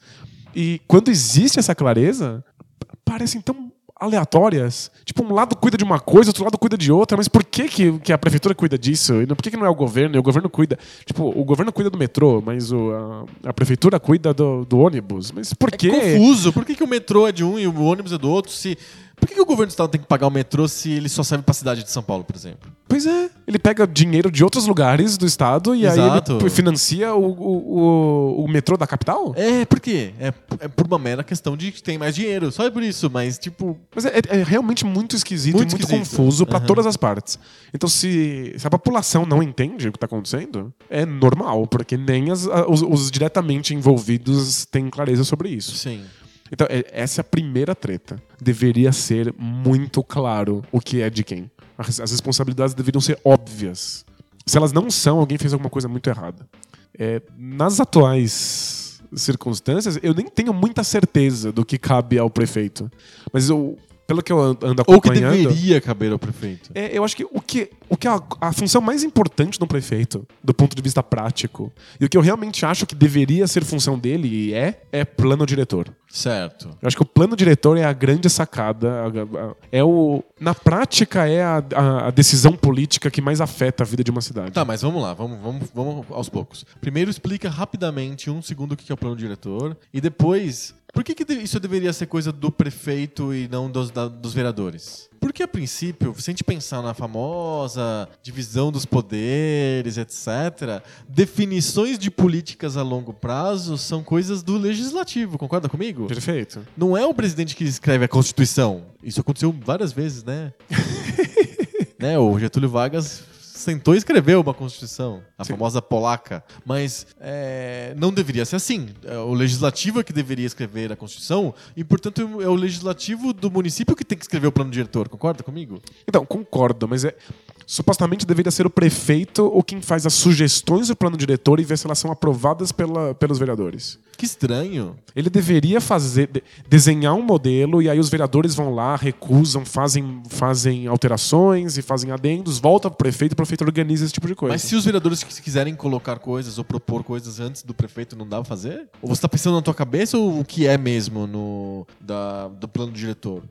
S2: E quando existe essa clareza, parecem tão aleatórias. Tipo, um lado cuida de uma coisa, outro lado cuida de outra, mas por que, que, que a prefeitura cuida disso? E não- por que, que não é o governo? E o governo cuida. Tipo, o governo cuida do metrô, mas o, a, a prefeitura cuida do, do ônibus. Mas por
S1: É
S2: quê?
S1: confuso. Por que, que o metrô é de um e o ônibus é do outro? Se... Por que, que o governo do estado tem que pagar o metrô se ele só serve pra cidade de São Paulo, por exemplo?
S2: Pois é. Ele pega dinheiro de outros lugares do estado e
S1: Exato.
S2: aí ele financia o, o, o, o metrô da capital?
S1: É, por quê? É, é por uma mera questão de que tem mais dinheiro. Só é por isso, mas tipo.
S2: Mas é, é realmente muito esquisito
S1: Muito
S2: e muito
S1: esquisito.
S2: confuso pra
S1: Aham.
S2: todas as partes. Então, se, se a população não entende o que tá acontecendo, é normal, porque nem as- os, os diretamente envolvidos têm clareza sobre isso.
S1: Sim.
S2: Então, é- essa é a primeira treta. Deveria ser muito claro o que é de quem. As, responsabilidades deveriam ser óbvias. Se elas não são, alguém fez alguma coisa muito errada. É, nas atuais circunstâncias, eu nem tenho muita certeza do que cabe ao prefeito. Mas eu, pelo que eu an- ando
S1: Ou que
S2: acompanhando.
S1: deveria caber ao prefeito.
S2: É, eu acho que o que, o que a, a função mais importante do prefeito, do ponto de vista prático, e o que eu realmente acho que deveria ser função dele e é, é plano diretor.
S1: Certo.
S2: Eu acho que o plano diretor é a grande sacada. É o, na prática, é a, a- a decisão política que mais afeta a vida de uma cidade.
S1: Tá, mas vamos lá, vamos, vamos, vamos aos poucos. Primeiro explica rapidamente, um segundo, o que é o plano diretor. E depois, por que, que isso deveria ser coisa do prefeito e não dos, da- dos vereadores? Porque, a princípio, se a gente pensar na famosa divisão dos poderes, etc., definições de políticas a longo prazo são coisas do legislativo, concorda comigo?
S2: Perfeito.
S1: Não é o presidente que escreve a Constituição. Isso aconteceu várias vezes, né? né? O Getúlio Vargas sentou e escreveu uma Constituição, a famosa polaca. Mas é, não deveria ser assim. É o legislativo é que deveria escrever a Constituição e, portanto, é o legislativo do município que tem que escrever o plano diretor. Concorda comigo?
S2: Então, concordo, mas é. Supostamente deveria ser o prefeito ou quem faz as sugestões do plano diretor e vê se elas são aprovadas pela, pelos vereadores.
S1: Que estranho.
S2: Ele deveria fazer de- desenhar um modelo e aí os vereadores vão lá, recusam, fazem, fazem alterações e fazem adendos, volta pro prefeito e o prefeito organiza esse tipo de coisa.
S1: Mas se os vereadores quiserem colocar coisas ou propor coisas antes do prefeito, não dá pra fazer? Ou você tá pensando na tua cabeça ou o que é mesmo no, da, do plano diretor?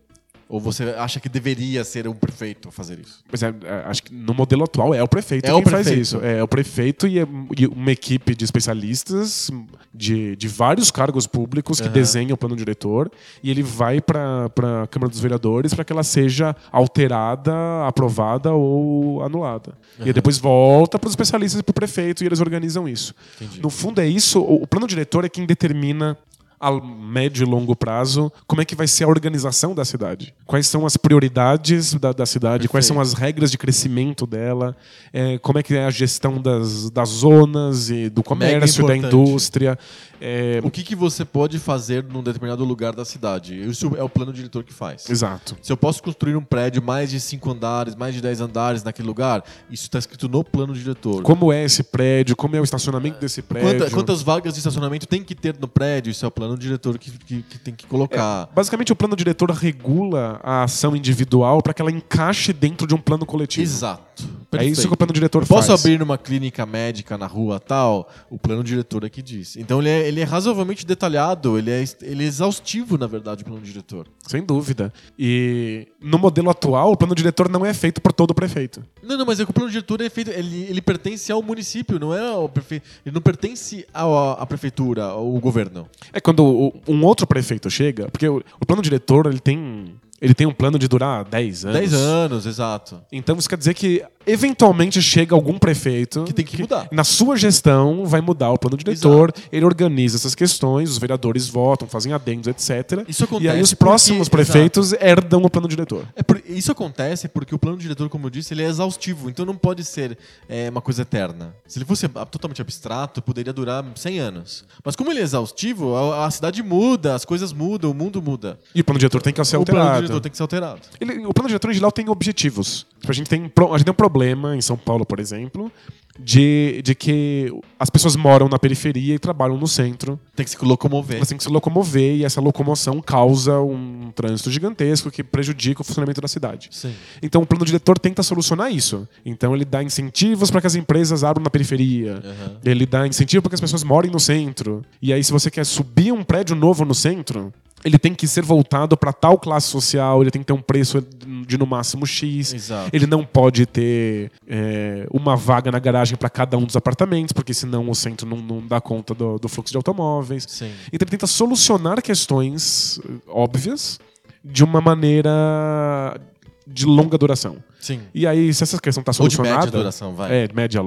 S1: Ou você acha que deveria ser um prefeito fazer isso?
S2: Mas é, é, acho que no modelo atual é o prefeito
S1: É
S2: quem
S1: o
S2: faz
S1: prefeito.
S2: isso. É o prefeito e, é- e uma equipe de especialistas de, de vários cargos públicos que
S1: Aham.
S2: desenham o plano diretor e ele vai para a Câmara dos Vereadores para que ela seja alterada, aprovada ou anulada. E aí depois volta para os especialistas e para o prefeito e eles organizam isso.
S1: Entendi.
S2: No fundo é isso, o, o plano diretor é quem determina a médio e longo prazo, como é que vai ser a organização da cidade. Quais são as prioridades da, da cidade,
S1: Perfeito.
S2: quais são as regras de crescimento dela, é, como é que é a gestão das, das zonas e do comércio, da indústria. É,
S1: O que, que você pode fazer num determinado lugar da cidade? Isso é o plano diretor que faz.
S2: Exato.
S1: Se eu posso construir um prédio mais de 5 andares, mais de 10 andares naquele lugar, isso está escrito no plano diretor.
S2: Como é esse prédio, como é o estacionamento desse prédio.
S1: Quanta- quantas vagas de estacionamento tem que ter no prédio? Isso é o plano diretor que, que, que tem que colocar.
S2: Basicamente, o plano diretor regula a ação individual para que ela encaixe dentro de um plano coletivo.
S1: Exato.
S2: É isso
S1: Perfeito.
S2: que o plano diretor
S1: Posso
S2: faz.
S1: abrir uma clínica médica na rua tal? O plano diretor é que diz. Então ele é, ele é razoavelmente detalhado, ele é, ele é exaustivo, na verdade, o plano diretor.
S2: Sem dúvida. E no modelo atual, o plano diretor não é feito por todo o prefeito.
S1: Não, não, mas é que o plano diretor é feito. Ele, ele pertence ao município, não é ao prefeito. Ele não pertence ao- à prefeitura, ao governo.
S2: É quando o- um outro prefeito chega, porque o, o plano diretor ele tem, ele tem um plano de durar 10 anos.
S1: 10 anos, exato.
S2: Então isso quer dizer que eventualmente chega algum prefeito
S1: Que tem que mudar.
S2: Na sua gestão vai mudar o plano diretor, ele organiza essas questões, os vereadores votam, fazem adendos, etc.
S1: Isso
S2: e aí
S1: acontece
S2: os próximos
S1: porque-
S2: prefeitos herdam o plano diretor.
S1: É por- isso acontece porque o plano diretor, como eu disse, ele é exaustivo, então não pode ser é, uma coisa eterna. Se ele fosse totalmente abstrato, poderia durar 100 anos. Mas como ele é exaustivo, a, a cidade muda, as coisas mudam, o mundo muda.
S2: E o plano diretor tem que ser
S1: o plano
S2: alterado.
S1: diretor tem que ser alterado.
S2: Ele- o plano diretor em geral tem objetivos. Tipo, a, gente tem, a gente tem um problema em São Paulo, por exemplo, de, de que as pessoas moram na periferia e trabalham no centro.
S1: Tem que se locomover.
S2: Elas têm que se locomover e essa locomoção causa um trânsito gigantesco que prejudica o funcionamento da cidade.
S1: Sim.
S2: Então o plano diretor tenta solucionar isso. Então ele dá incentivos para que as empresas abram na periferia.
S1: Aham.
S2: Ele dá incentivo para que as pessoas morem no centro. E aí, se você quer subir um prédio novo no centro, ele tem que ser voltado para tal classe social, ele tem que ter um preço de no máximo X.
S1: Exato.
S2: Ele não pode ter é, uma vaga na garagem para cada um dos apartamentos, porque senão o centro não, não dá conta do, do fluxo de automóveis.
S1: Sim.
S2: Então ele tenta solucionar questões eh, óbvias de uma maneira de longa duração.
S1: Sim.
S2: E aí, se essa questão está
S1: Ou de
S2: solucionada.
S1: média duração, vai.
S2: É, média,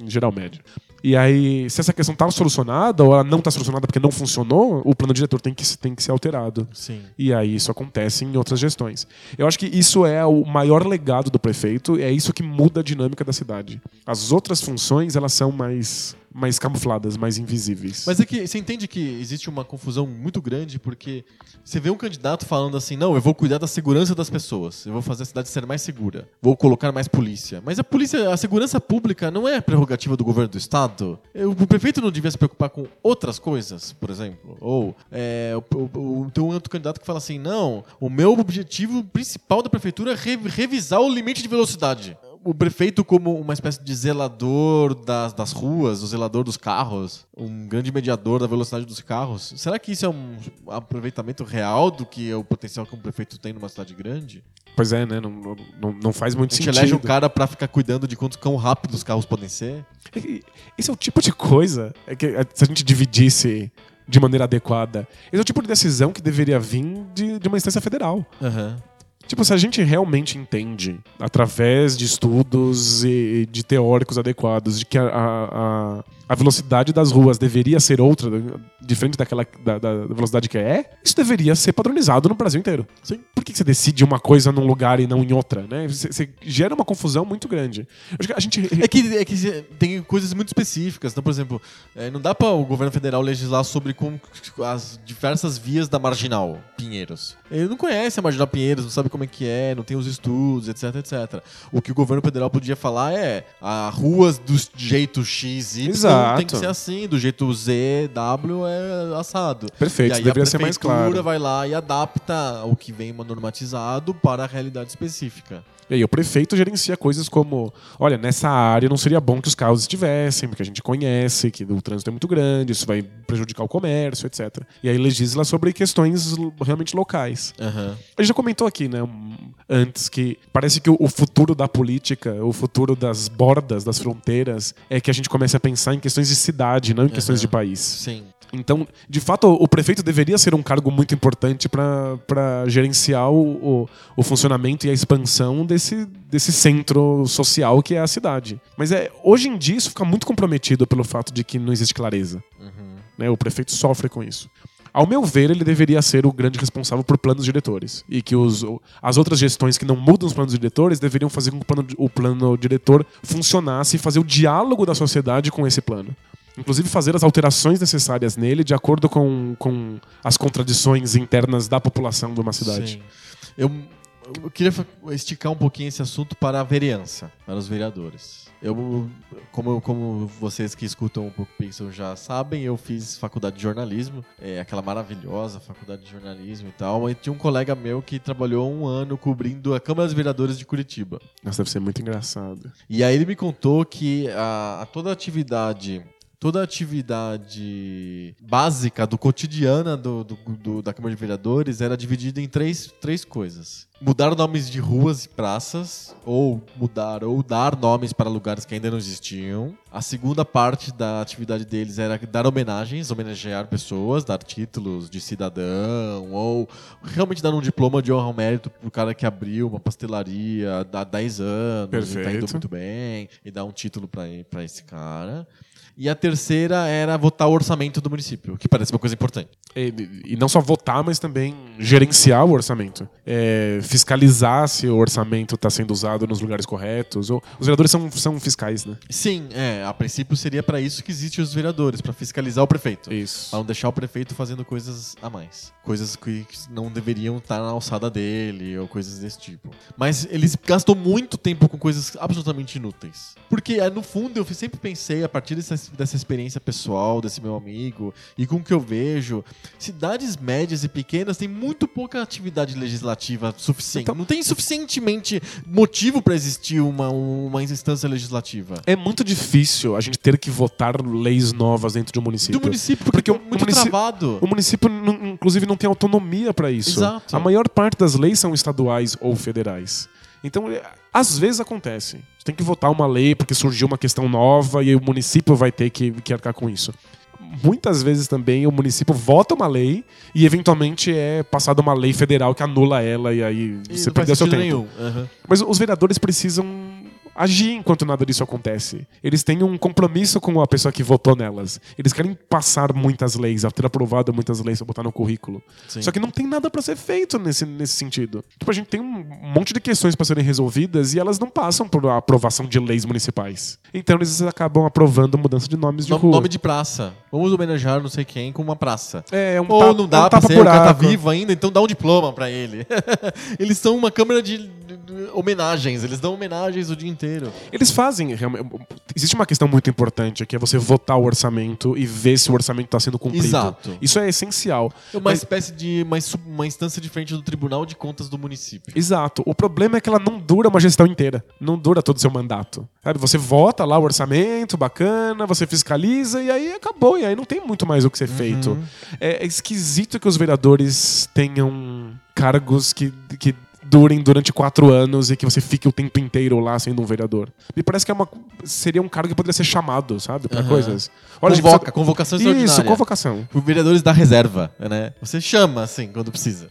S2: em geral, média. E aí, se essa questão está solucionada ou ela não está solucionada porque não funcionou, o plano diretor tem que, tem que ser alterado.
S1: Sim.
S2: E aí isso acontece em outras gestões. Eu acho que isso é o maior legado do prefeito, é isso que muda a dinâmica da cidade. As outras funções, elas são mais, mais camufladas, mais invisíveis.
S1: Mas é que você entende que existe uma confusão muito grande porque você vê um candidato falando assim: não, eu vou cuidar da segurança das pessoas, eu vou fazer a cidade ser mais segura, vou colocar mais polícia. Mas a polícia, a segurança pública não é prerrogativa do governo do estado. Eu- O prefeito não devia se preocupar com outras coisas, por exemplo. Ou é, tem um outro candidato que fala assim: não, o meu objetivo principal da prefeitura é re- revisar o limite de velocidade. O prefeito, como uma espécie de zelador das, das ruas, o zelador dos carros, um grande mediador da velocidade dos carros, será que isso é um aproveitamento real do que é o potencial que um prefeito tem numa cidade grande?
S2: Pois é, né? Não, não, não faz muito
S1: A gente
S2: sentido.
S1: elege um cara pra ficar cuidando de quanto quão rápido os carros podem ser?
S2: Esse é o tipo de coisa é que é, se a gente dividisse de maneira adequada, esse é o tipo de decisão que deveria vir de, de uma instância federal.
S1: Aham.
S2: Tipo, se a gente realmente entende, através de estudos e de teóricos adequados, de que a, a, a velocidade das ruas deveria ser outra, diferente daquela da, da velocidade que é, isso deveria ser padronizado no Brasil inteiro.
S1: Sim.
S2: Por que que você decide uma coisa num lugar e não em outra? Né? Você, você gera uma confusão muito grande. A gente.
S1: É que, é que tem coisas muito específicas. Então, por exemplo, é, não dá para o governo federal legislar sobre como as diversas vias da Marginal Pinheiros. Ele não conhece a Marginal Pinheiros, não sabe como é que é, não tem os estudos, etc, etc. O que o governo federal podia falar é a ruas do jeito X, Y
S2: Exato.
S1: Tem que ser assim, do jeito Z, W é assado.
S2: Perfeito,
S1: e aí
S2: deveria
S1: a
S2: ser mais
S1: prefeitura
S2: claro.
S1: vai lá e adapta o que vem normatizado para a realidade específica.
S2: E aí o prefeito gerencia coisas como, olha, nessa área não seria bom que os carros estivessem, porque a gente conhece que o trânsito é muito grande, isso vai prejudicar o comércio, etc. E aí legisla sobre questões realmente locais.
S1: Aham.
S2: A gente já comentou aqui, né, antes que parece que o, futuro da política, o futuro das bordas, das fronteiras, é que a gente comece a pensar em questões de cidade, não em questões
S1: Aham.
S2: de país.
S1: Sim.
S2: Então, de fato, o prefeito deveria ser um cargo muito importante para gerenciar o, o, o funcionamento e a expansão desse, desse centro social que é a cidade. Mas é, hoje em dia isso fica muito comprometido pelo fato de que não existe clareza.
S1: Uhum.
S2: né? O prefeito sofre com isso. Ao meu ver, ele deveria ser o grande responsável por planos diretores. E que os, as outras gestões que não mudam os planos diretores deveriam fazer com que o plano, o plano diretor funcionasse e fazer o diálogo da sociedade com esse plano. Inclusive fazer as alterações necessárias nele de acordo com, com as contradições internas da população de uma cidade.
S1: Sim. Eu, eu queria esticar um pouquinho esse assunto para a vereança, para os vereadores. Eu, como, como vocês que escutam um pouco Pixel já sabem, eu fiz faculdade de jornalismo, é aquela maravilhosa faculdade de jornalismo e tal. E tinha um colega meu que trabalhou um ano cobrindo a Câmara dos Vereadores de Curitiba.
S2: Nossa, deve ser muito engraçado.
S1: E aí ele me contou que a, a toda atividade. Toda atividade básica do cotidiano do, do- do- da Câmara de Vereadores era dividida em três, três coisas. Mudar nomes de ruas e praças, ou mudar ou dar nomes para lugares que ainda não existiam. A segunda parte da atividade deles era dar homenagens, homenagear pessoas, dar títulos de cidadão, ou realmente dar um diploma de honra ao mérito pro cara que abriu uma pastelaria há 10 anos, e tá indo
S2: Perfeito.
S1: muito bem, e dar um título pra esse cara. E a terceira era votar o orçamento do município, que parece uma coisa importante.
S2: E, e não só votar, mas também gerenciar o orçamento. É, fiscalizar se o orçamento está sendo usado nos lugares corretos. Ou, os vereadores são, são fiscais, né?
S1: Sim, é, a princípio seria para isso que existem os vereadores, para fiscalizar o prefeito.
S2: Isso.
S1: Pra não deixar o prefeito fazendo coisas a mais. Coisas que não deveriam estar na alçada dele, ou coisas desse tipo. Mas eles gastam muito tempo com coisas absolutamente inúteis. Porque, é, no fundo, eu sempre pensei, a partir dessa, dessa experiência pessoal, desse meu amigo, e com o que eu vejo, cidades médias e pequenas têm muito pouca atividade legislativa suficiente.
S2: Então-
S1: não tem suficientemente motivo para existir uma, uma instância legislativa.
S2: É muito difícil a gente ter que votar leis novas dentro de um município.
S1: Do município, porque,
S2: Porque
S1: é
S2: o
S1: muito
S2: munici-
S1: travado.
S2: O município, inclusive, não tem autonomia para isso.
S1: Exato.
S2: A maior parte das leis são estaduais ou federais. Então, é, às vezes acontece. Você tem que votar uma lei porque surgiu uma questão nova e o município vai ter que, que arcar com isso. Muitas vezes também o município vota uma lei e eventualmente é passada uma lei federal que anula ela e aí
S1: E
S2: você perdeu seu tempo.
S1: Aham.
S2: Mas os vereadores precisam agir enquanto nada disso acontece. Eles têm um compromisso com a pessoa que votou nelas. Eles querem passar muitas leis, ter aprovado muitas leis botar no currículo.
S1: Sim.
S2: Só que não tem nada pra ser feito nesse, nesse sentido. Tipo, a gente tem um monte de questões pra serem resolvidas e elas não passam por aprovação de leis municipais. Então eles acabam aprovando mudança de nomes de rua.
S1: nome de praça. Vamos homenagear não sei quem com uma praça.
S2: É, é um
S1: Ou não
S2: é
S1: dá
S2: um
S1: pra ser, o cara tá vivo ainda, então dá um diploma pra ele. eles são uma câmara de, homenagens, eles dão homenagens o dia inteiro.
S2: Eles fazem. realmente- Existe uma questão muito importante que é você votar o orçamento e ver se o orçamento está sendo cumprido.
S1: Exato.
S2: Isso é essencial.
S1: É uma
S2: Mas-
S1: espécie de uma, uma instância diferente do Tribunal de Contas do município.
S2: Exato. O problema é que ela não dura uma gestão inteira. Não dura todo o seu mandato. Sabe? Você vota lá o orçamento, bacana, você fiscaliza e aí acabou. E aí não tem muito mais o que ser feito. É, é esquisito que os vereadores tenham cargos que, que durem durante quatro anos e que você fique o tempo inteiro lá sendo um vereador. Me parece que é uma, seria um cargo que poderia ser chamado, sabe? Pra
S1: Aham.
S2: coisas. a gente
S1: Convoca,
S2: precisa-
S1: convocação
S2: Isso,
S1: extraordinária.
S2: convocação.
S1: Por vereadores da reserva, né? Você chama, assim, quando precisa.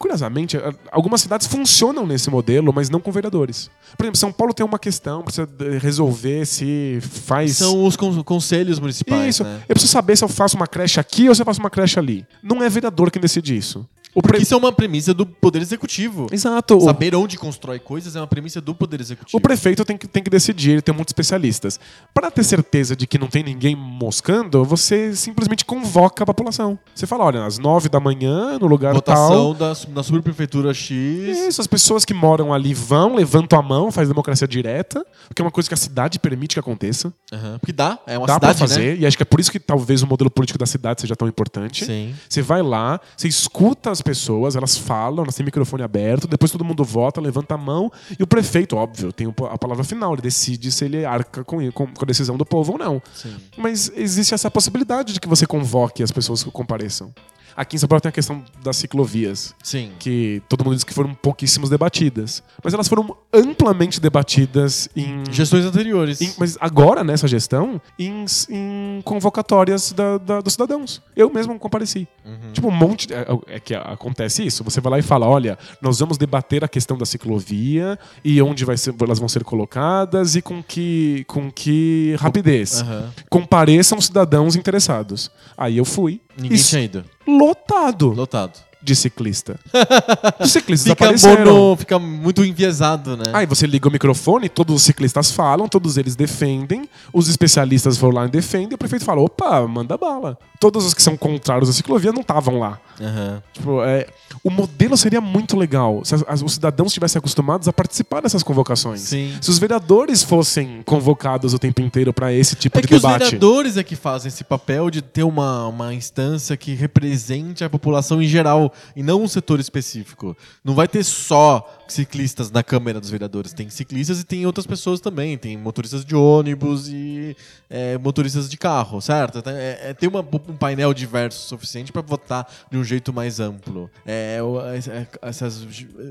S2: Curiosamente, algumas cidades funcionam nesse modelo, mas não com vereadores. Por exemplo, São Paulo tem uma questão, precisa resolver se faz.
S1: São os con- conselhos municipais,
S2: Isso.
S1: né?
S2: Eu preciso saber se eu faço uma creche aqui ou se eu faço uma creche ali. Não é vereador quem decide isso. O
S1: Porque
S2: pre-
S1: isso é uma premissa do Poder Executivo.
S2: Exato.
S1: Saber onde constrói coisas é uma premissa do Poder Executivo.
S2: O prefeito tem que, tem que decidir, ele tem muitos especialistas. Para ter certeza de que não tem ninguém moscando, você simplesmente convoca a população. Você fala, olha, às nove da manhã, no lugar
S1: Votação
S2: tal.
S1: su- da subprefeitura X.
S2: Isso, as pessoas que moram ali vão, levantam a mão, faz democracia direta, que é uma coisa que a cidade permite que aconteça.
S1: Aham, Porque dá, é uma
S2: Dá
S1: cidade,
S2: pra fazer, e acho que é por isso que talvez o modelo político da cidade seja tão importante.
S1: né? Sim.
S2: Você vai lá, você escuta as pessoas, elas falam, elas têm microfone aberto, depois todo mundo vota, levanta a mão, e o prefeito, óbvio, tem a palavra final, ele decide se ele arca com, com com a decisão do povo ou não.
S1: Sim.
S2: Mas existe essa possibilidade de que você convoque as pessoas que compareçam. Aqui em São Paulo tem a questão das ciclovias,
S1: Sim.
S2: que todo mundo diz que foram pouquíssimas debatidas. Mas elas foram amplamente debatidas em.
S1: Gestões anteriores.
S2: em- mas agora, nessa gestão, em, em convocatórias da- da- dos cidadãos. Eu mesmo compareci. Tipo, um monte. de- é, é que acontece isso. Você vai lá e fala: olha, nós vamos debater a questão da ciclovia e onde vai ser- elas vão ser colocadas e com que, com que rapidez.
S1: Aham.
S2: Compareçam cidadãos interessados. Aí eu fui
S1: Ninguém tinha ido.
S2: Lotado
S1: Lotado.
S2: De ciclista. Os ciclistas
S1: Fica,
S2: apareceram.
S1: mono, fica muito enviesado, né?
S2: Aí você liga o microfone, todos os ciclistas falam, todos eles defendem, os especialistas foram lá e defendem, e o prefeito fala: opa, manda bala. Todos os que são contrários à ciclovia não estavam lá.
S1: Aham.
S2: Tipo, é, o modelo seria muito legal se as- as- os cidadãos estivessem acostumados a participar dessas convocações.
S1: Sim.
S2: Se os vereadores fossem convocados o tempo inteiro para esse tipo
S1: É
S2: de
S1: que os
S2: debate.
S1: vereadores é que fazem esse papel de ter uma, uma instância que represente a população em geral e não um setor específico. Não vai ter só ciclistas na Câmara dos Vereadores. Tem ciclistas e tem outras pessoas também. Tem motoristas de ônibus e é, motoristas de carro, certo? É, é ter uma- um painel diverso o suficiente para votar de um jeito mais amplo. É, o- é, essas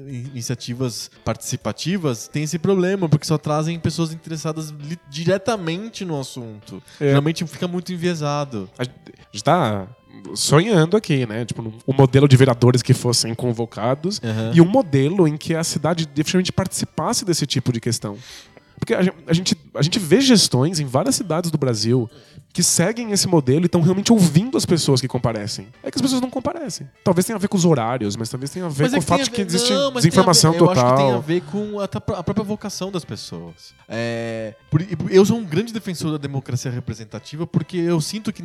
S1: iniciativas participativas têm esse problema, porque só trazem pessoas interessadas diretamente no assunto.
S2: É.
S1: Geralmente fica muito enviesado.
S2: A gente tá sonhando aqui, né? Tipo, um modelo de vereadores que fossem convocados
S1: Aham.
S2: e um modelo em que a cidade definitivamente participasse desse tipo de questão. Porque a gente, a gente vê gestões em várias cidades do Brasil que seguem esse modelo e estão realmente ouvindo as pessoas que comparecem. É que as pessoas não comparecem. Talvez tenha a ver com os horários, mas talvez tenha a ver
S1: Mas
S2: com
S1: é
S2: o fato de que existe
S1: não,
S2: desinformação
S1: ver-
S2: total.
S1: Eu acho que tem a ver com a, a própria vocação das pessoas. É, eu sou um grande defensor da democracia representativa porque eu sinto que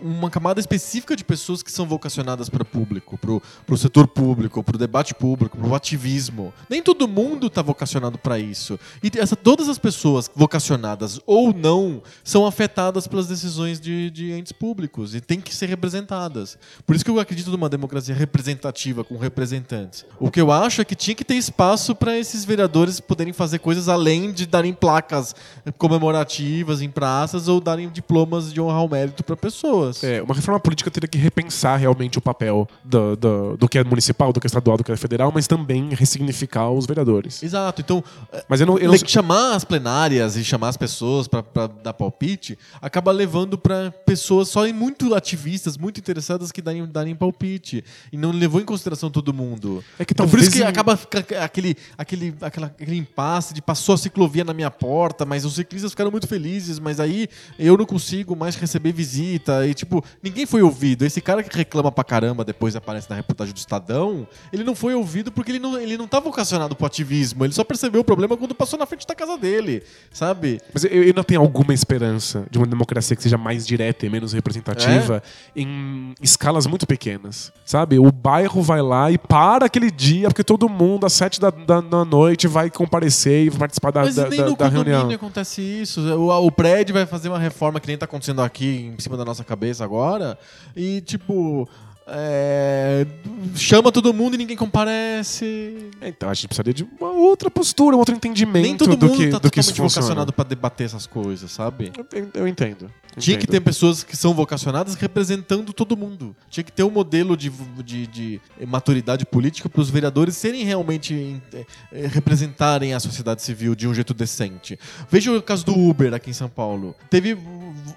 S1: uma camada específica de pessoas que são vocacionadas para o público, para o setor público, para o debate público, para o ativismo. Nem todo mundo está vocacionado para isso. E essa, todas as pessoas vocacionadas ou não são afetadas pelas decisões de, de entes públicos e têm que ser representadas. Por isso que eu acredito numa democracia representativa com representantes. O que eu acho é que tinha que ter espaço para esses vereadores poderem fazer coisas além de darem placas comemorativas em praças ou darem diplomas de honra ao mérito para pessoas.
S2: É, uma reforma política teria que repensar realmente o papel do, do, do que é municipal, do que é estadual, do que é federal, mas também ressignificar os vereadores.
S1: Exato. Então,
S2: Mas eu não, eu não
S1: chamar as plenárias e chamar as pessoas pra dar palpite acaba levando pra pessoas só muito ativistas, muito interessadas que darem, darem palpite. E não levou em consideração todo mundo.
S2: É que
S1: Então, Por isso que
S2: em-
S1: acaba aquele, aquele, aquela, aquele impasse de passou a ciclovia na minha porta, mas os ciclistas ficaram muito felizes, mas aí eu não consigo mais receber visita. E tipo, ninguém foi ouvido. Esse cara que reclama pra caramba depois aparece na reportagem do Estadão, ele não foi ouvido porque ele não, ele não tá vocacionado pro ativismo. Ele só percebeu o problema quando passou na frente da casa dele, sabe?
S2: Mas eu eu ainda tenho alguma esperança de uma democracia que seja mais direta e menos representativa em escalas muito pequenas. Sabe? O bairro vai lá e para aquele dia, porque todo mundo às sete da, da, da noite vai comparecer e participar da,
S1: Mas
S2: da,
S1: nem
S2: da-
S1: no
S2: da
S1: condomínio
S2: reunião.
S1: acontece isso. O, o prédio vai fazer uma reforma que nem tá acontecendo aqui em cima da nossa cabeça agora. E, tipo. É, chama todo mundo e ninguém comparece.
S2: Então a gente precisaria de uma outra postura, um outro entendimento
S1: Nem todo
S2: do
S1: mundo
S2: que,
S1: tá
S2: do que isso
S1: vocacionado pra debater essas coisas, sabe?
S2: Eu, eu entendo.
S1: Tinha que ter pessoas que são vocacionadas representando todo mundo. Tinha que ter um modelo de, de, de maturidade política para os vereadores serem realmente eh, eh, representarem a sociedade civil de um jeito decente. Veja o caso do Uber aqui em São Paulo. Teve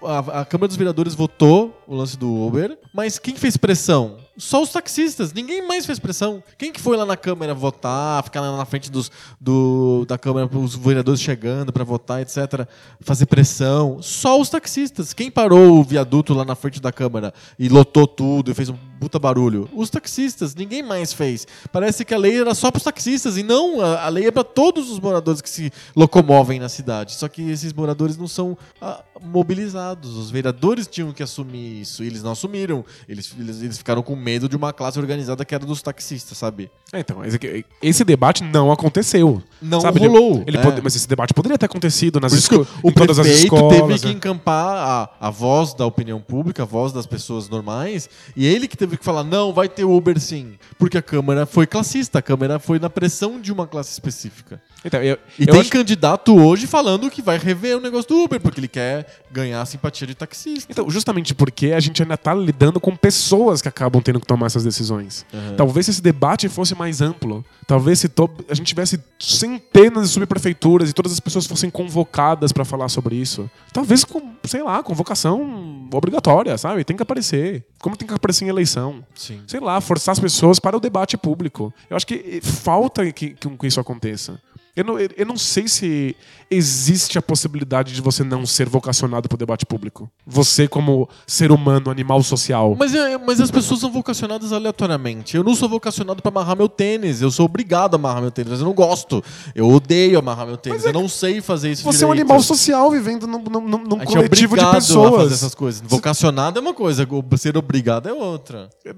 S1: a, a Câmara dos Vereadores votou o lance do Uber, mas quem fez pressão? Só os taxistas. Ninguém mais fez pressão. Quem que foi lá na Câmara votar, ficar lá na frente dos, do, da Câmara, os vereadores chegando para votar, etc., fazer pressão? Só os taxistas. Quem parou o viaduto lá na frente da Câmara e lotou tudo e fez um puta barulho? Os taxistas. Ninguém mais fez. Parece que a lei era só para os taxistas e não, a, a lei é para todos os moradores que se locomovem na cidade. Só que esses moradores não são ah, mobilizados. Os vereadores tinham que assumir isso e eles não assumiram. Eles, eles, eles ficaram com medo de uma classe organizada que era dos taxistas, sabe?
S2: É, então, esse, aqui- esse debate não aconteceu.
S1: Não
S2: sabe? Ele-
S1: rolou,
S2: Ele
S1: é.
S2: pode- mas esse debate poderia ter acontecido nas
S1: Por isso que
S2: esco-
S1: o
S2: todas as
S1: prefeito
S2: escolas.
S1: teve que
S2: né?
S1: encampar a, a voz da opinião pública, a voz das pessoas normais, e ele que teve que falar, não, vai ter Uber sim. Porque a Câmara foi classista, a Câmara foi na pressão de uma classe específica.
S2: Então, eu,
S1: E
S2: eu
S1: tem
S2: acho-
S1: candidato hoje falando que vai rever o negócio do Uber, porque ele quer ganhar a simpatia de taxista.
S2: Então, justamente porque a gente ainda tá lidando com pessoas que acabam tendo que tomar essas decisões.
S1: Uhum.
S2: Talvez se esse debate fosse mais amplo, talvez se to- a gente tivesse centenas de subprefeituras e todas as pessoas fossem convocadas para falar sobre isso. Talvez com, sei lá, convocação obrigatória, sabe? Tem que aparecer. Como tem que aparecer em eleição.
S1: Sim.
S2: Sei lá, forçar as pessoas para o debate público. Eu acho que eh, falta que, que isso aconteça. Eu não, eu não sei se existe a possibilidade de você não ser vocacionado pro debate público. Você, como ser humano, animal social.
S1: Mas, é- mas as pessoas são vocacionadas aleatoriamente. Eu não sou vocacionado pra amarrar meu tênis. Eu sou obrigado a amarrar meu tênis, mas eu não gosto. Eu odeio amarrar meu tênis. eu não sei fazer isso
S2: Você é um
S1: direito.
S2: animal social vivendo num, num- num-
S1: é
S2: coletivo de
S1: obrigado a fazer
S2: pessoas.
S1: essas coisas. Vocacionado é uma coisa, o- ser obrigado é outra.
S2: Eu-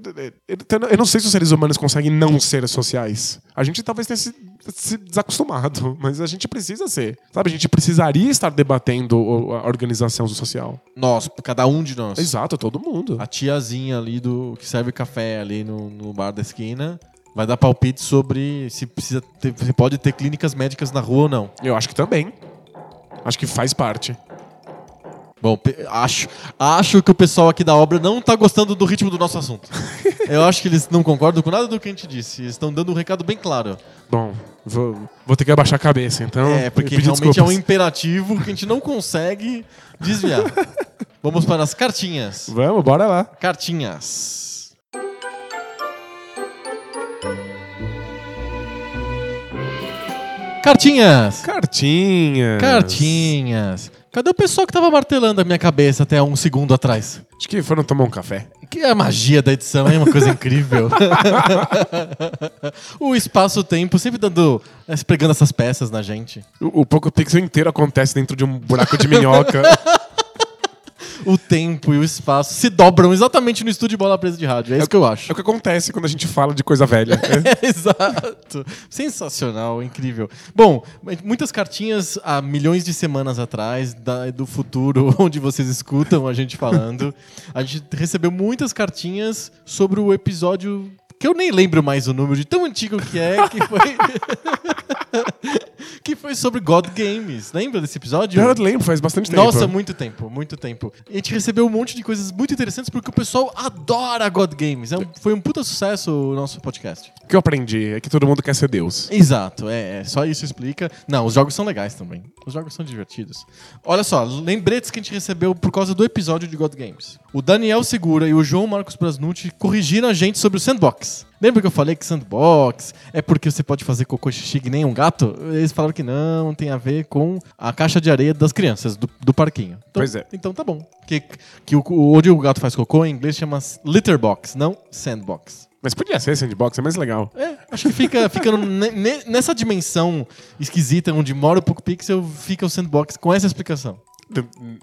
S2: eu- Eu não sei se os seres humanos conseguem não ser sociais. A gente talvez tenha se, se desacostumado, mas a gente precisa ser. Sabe, a gente precisaria estar debatendo a organização social.
S1: Nós, cada um de nós.
S2: Exato, todo mundo.
S1: A tiazinha ali do que serve café ali no, no bar da esquina vai dar palpite sobre se precisa ter, se pode ter clínicas médicas na rua ou não.
S2: Eu acho que também. Acho que faz parte.
S1: Bom, acho, acho que o pessoal aqui da obra não tá gostando do ritmo do nosso assunto. Eu acho que eles não concordam com nada do que a gente disse. Eles estão dando um recado bem claro.
S2: Bom, vou, vou ter que abaixar a cabeça, então.
S1: é, porque realmente é um
S2: desculpas.
S1: imperativo que a gente não consegue desviar. Vamos para as cartinhas.
S2: Vamos, bora lá.
S1: Cartinhas. Cartinhas!
S2: Cartinha.
S1: Cartinhas! Cadê o pessoal que tava martelando a minha cabeça até um segundo atrás?
S2: Acho que foram tomar um café.
S1: Que é a magia da edição, é uma coisa incrível. o espaço-tempo sempre dando. eh, pregando essas peças na gente.
S2: O, o Poco Pixel inteiro acontece dentro de um buraco de minhoca.
S1: O tempo e o espaço se dobram exatamente no estúdio Bola Presa de Rádio. É isso que eu acho.
S2: é o que acontece quando a gente fala de coisa velha. né?
S1: Exato. Sensacional, incrível. Bom, muitas cartinhas há milhões de semanas atrás, da- do futuro, onde vocês escutam a gente falando. A gente recebeu muitas cartinhas sobre o episódio. Que eu nem lembro mais o número de tão antigo que é, que foi. que foi sobre God Games. Lembra desse episódio?
S2: Eu lembro, faz bastante tempo.
S1: Nossa, muito tempo, muito tempo. E a gente recebeu um monte de coisas muito interessantes porque o pessoal adora God Games. É um- foi um puta sucesso o nosso podcast.
S2: O que eu aprendi é que todo mundo quer ser Deus.
S1: Exato, é, é, só isso explica. Não, os jogos são legais também. Os jogos são divertidos. Olha só, lembretes que a gente recebeu por causa do episódio de God Games. O Daniel Segura e o João Marcos Brasnucci corrigiram a gente sobre o sandbox. Lembra que eu falei que sandbox é porque você pode fazer cocô xixi que nem um gato? Eles falaram que não, tem a ver com a caixa de areia das crianças, do, do parquinho. Então,
S2: Pois é.
S1: Então tá bom. Que, que o, onde o gato faz cocô, em inglês chama litterbox, não sandbox.
S2: Mas podia ser sandbox, é mais legal.
S1: É, acho que fica, fica no- ne- ne- nessa dimensão esquisita onde mora o Poco Pixel, fica o sandbox com essa explicação.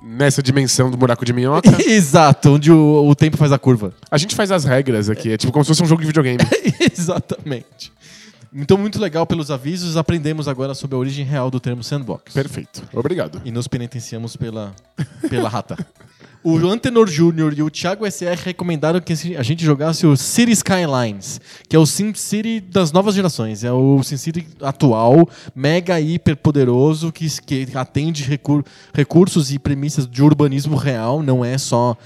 S2: Nessa dimensão do buraco de minhoca.
S1: Exato, onde o, o tempo faz a curva.
S2: A gente faz as regras aqui, é tipo como se fosse um jogo de videogame.
S1: Exatamente. Então, muito legal pelos avisos. Aprendemos agora sobre a origem real do termo sandbox.
S2: Perfeito. Obrigado.
S1: E nos penitenciamos pela, pela rata. O Antenor Júnior e o Thiago SR recomendaram que a gente jogasse o City Skylines, que é o SimCity das novas gerações. É o SimCity atual, mega hiper poderoso, que, que atende recur- recursos e premissas de urbanismo real, não é só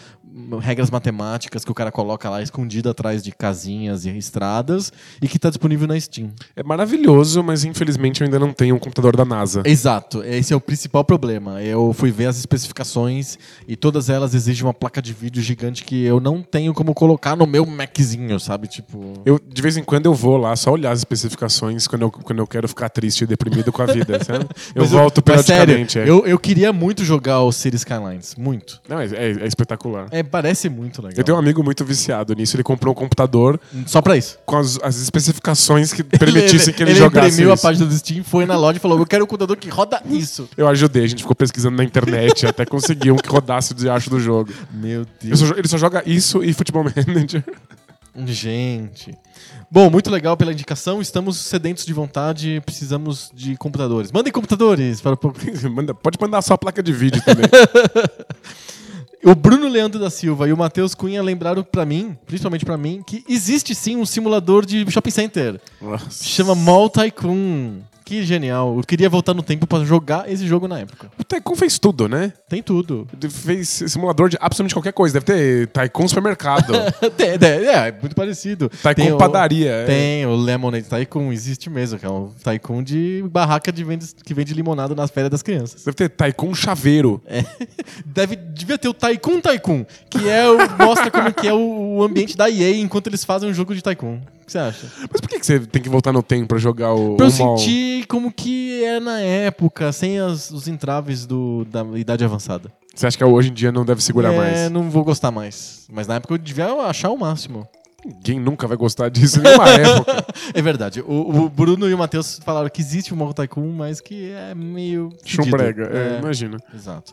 S1: regras matemáticas que o cara coloca lá escondido atrás de casinhas e estradas e que está disponível na Steam.
S2: É maravilhoso, mas infelizmente eu ainda não tenho um computador da NASA.
S1: Exato, esse é o principal problema. Eu fui ver as especificações e todas elas exigem uma placa de vídeo gigante que eu não tenho como colocar no meu Maczinho, sabe? Tipo.
S2: Eu, de vez em quando eu vou lá só olhar as especificações quando eu, quando eu quero ficar triste e deprimido com a vida, sabe? Eu
S1: Mas
S2: volto
S1: sério,
S2: periodicamente. é.
S1: eu, eu queria muito jogar o City Skylines. Muito.
S2: Não, é, é- é espetacular.
S1: É, parece muito legal.
S2: Eu tenho um amigo muito viciado nisso. Ele comprou um computador
S1: Só pra isso.
S2: com as, as especificações que permitissem que ele,
S1: ele
S2: jogasse
S1: imprimiu
S2: isso.
S1: a página do Steam, foi na loja e falou: Eu quero um computador que roda isso.
S2: Eu ajudei, a gente ficou pesquisando na internet até conseguir um que rodasse o diacho do jogo.
S1: Meu
S2: Ele
S1: Deus.
S2: só, ele só joga isso e Futebol Manager.
S1: Gente. Bom, muito legal pela indicação. Estamos sedentos de vontade, precisamos de computadores. Mandem computadores para o
S2: Manda- pode mandar só a placa de vídeo também.
S1: O Bruno Leandro da Silva e o Matheus Cunha lembraram pra mim, principalmente pra mim, que existe sim um simulador de shopping center.
S2: Nossa.
S1: Chama Mall Tycoon. Que genial. Eu queria voltar no tempo pra jogar esse jogo na época.
S2: O Tycoon fez tudo, né?
S1: Tem tudo.
S2: Ele fez simulador de absolutamente qualquer coisa. Deve ter Tycoon supermercado.
S1: Tem- é, é, muito parecido.
S2: Tycoon
S1: Tem o-
S2: padaria. é.
S1: Tem o Lemonade Tycoon, existe mesmo, que é um Tycoon de barraca de vende, que vende limonada nas férias das crianças.
S2: Deve ter Tycoon chaveiro.
S1: É. Deve, devia ter o Tycoon Tycoon, que é o, mostra como que é o, o ambiente da EA enquanto eles fazem um jogo de Tycoon. Que você acha?
S2: Mas por que, que você tem que voltar no tempo pra jogar o,
S1: Pra eu
S2: o
S1: sentir como que é na época, sem as- os entraves do, da idade avançada.
S2: Você acha que hoje em dia não deve segurar
S1: é,
S2: mais?
S1: não vou gostar mais. Mas na época eu devia achar o máximo.
S2: Ninguém nunca vai gostar disso em nenhuma época.
S1: É verdade. O, o Bruno e o Matheus falaram que existe o Morro Tycoon, mas que é meio. fedido.
S2: Chumbrega, é,
S1: É,
S2: imagina.
S1: Exato.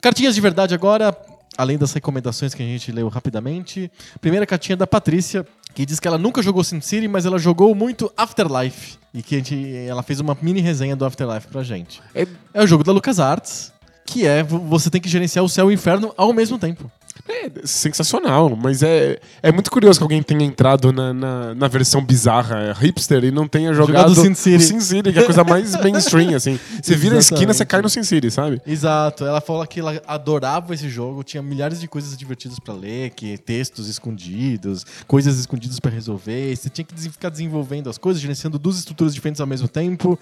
S1: Cartinhas de verdade agora, além das recomendações que a gente leu rapidamente. Primeira cartinha da Patrícia, que diz que ela nunca jogou SimCity, mas ela jogou muito Afterlife. E que a gente, ela fez uma mini resenha do Afterlife pra gente.
S2: É,
S1: É o jogo da LucasArts, que é vo- você tem que gerenciar o céu e o inferno ao mesmo tempo.
S2: É sensacional, mas é, é muito curioso que alguém tenha entrado na, na, na versão bizarra é, hipster e não tenha jogado
S1: Jogado Sin City.
S2: o Sin City, que é a coisa mais mainstream, assim. Você vira a esquina, você cai no Sin City, sabe?
S1: Exato. Ela falou que ela adorava esse jogo, tinha milhares de coisas divertidas pra ler, que textos escondidos, coisas escondidas pra resolver. Você tinha que ficar desenvolvendo as coisas, gerenciando duas estruturas diferentes ao mesmo tempo,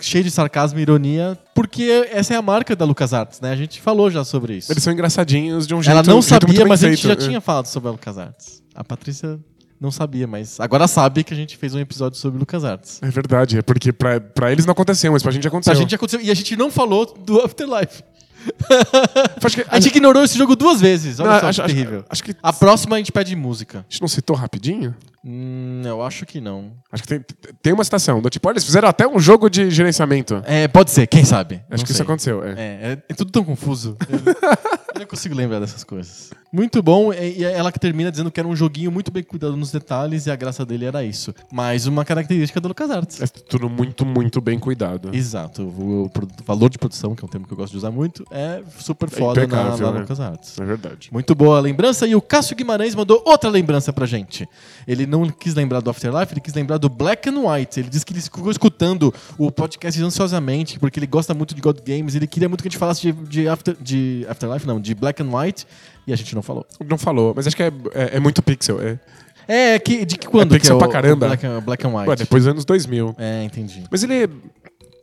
S1: cheio de sarcasmo e ironia, porque essa é a marca da LucasArts, né? A gente falou já sobre isso.
S2: Eles são engraçadinhos de um jeito
S1: Ela não sabia, mas a gente já
S2: feito, é.
S1: tinha falado sobre a LucasArts. A Patrícia não sabia, mas agora sabe que a gente fez um episódio sobre LucasArts.
S2: É verdade, é porque pra, pra eles não aconteceu, mas pra gente aconteceu.
S1: A gente aconteceu, e a gente não falou do Afterlife.
S2: Acho que,
S1: A gente ignorou esse jogo duas vezes. Olha
S2: Não,
S1: só
S2: acho,
S1: que
S2: acho-
S1: terrível.
S2: acho que
S1: A próxima a gente pede música.
S2: a gente não citou rapidinho?
S1: Hum, eu acho que não.
S2: Acho que tem, tem uma citação do tipo, olha, eles fizeram até um jogo de gerenciamento.
S1: É, pode ser, quem sabe?
S2: Acho
S1: Não
S2: que isso
S1: sei.
S2: aconteceu, é.
S1: É, é, é tudo tão confuso. Eu, não consigo lembrar dessas coisas. Muito bom, e e ela que termina dizendo que era um joguinho muito bem cuidado nos detalhes e a graça dele era isso. Mais uma característica do LucasArts.
S2: É tudo muito, muito bem cuidado.
S1: Exato. O, valor de produção, que é um termo que eu gosto de usar muito, é super foda na,
S2: impecável,
S1: na
S2: né?
S1: LucasArts.
S2: É verdade.
S1: Muito boa a lembrança. E o Cássio Guimarães mandou outra lembrança pra gente. Ele não quis lembrar do Afterlife, ele quis lembrar do Black and White. Ele disse que ele ficou escutando o podcast ansiosamente, porque ele gosta muito de God Games. Ele queria muito que a gente falasse de, de, After- de Afterlife, não, de Black and White. E a gente não falou.
S2: Não falou, mas acho que é, é, é muito pixel. É.
S1: É, que, de que quando
S2: É pixel
S1: que é
S2: pra caramba.
S1: Black, and- Black and White?
S2: Ué, depois dos anos 2000.
S1: É, entendi.
S2: Mas ele é,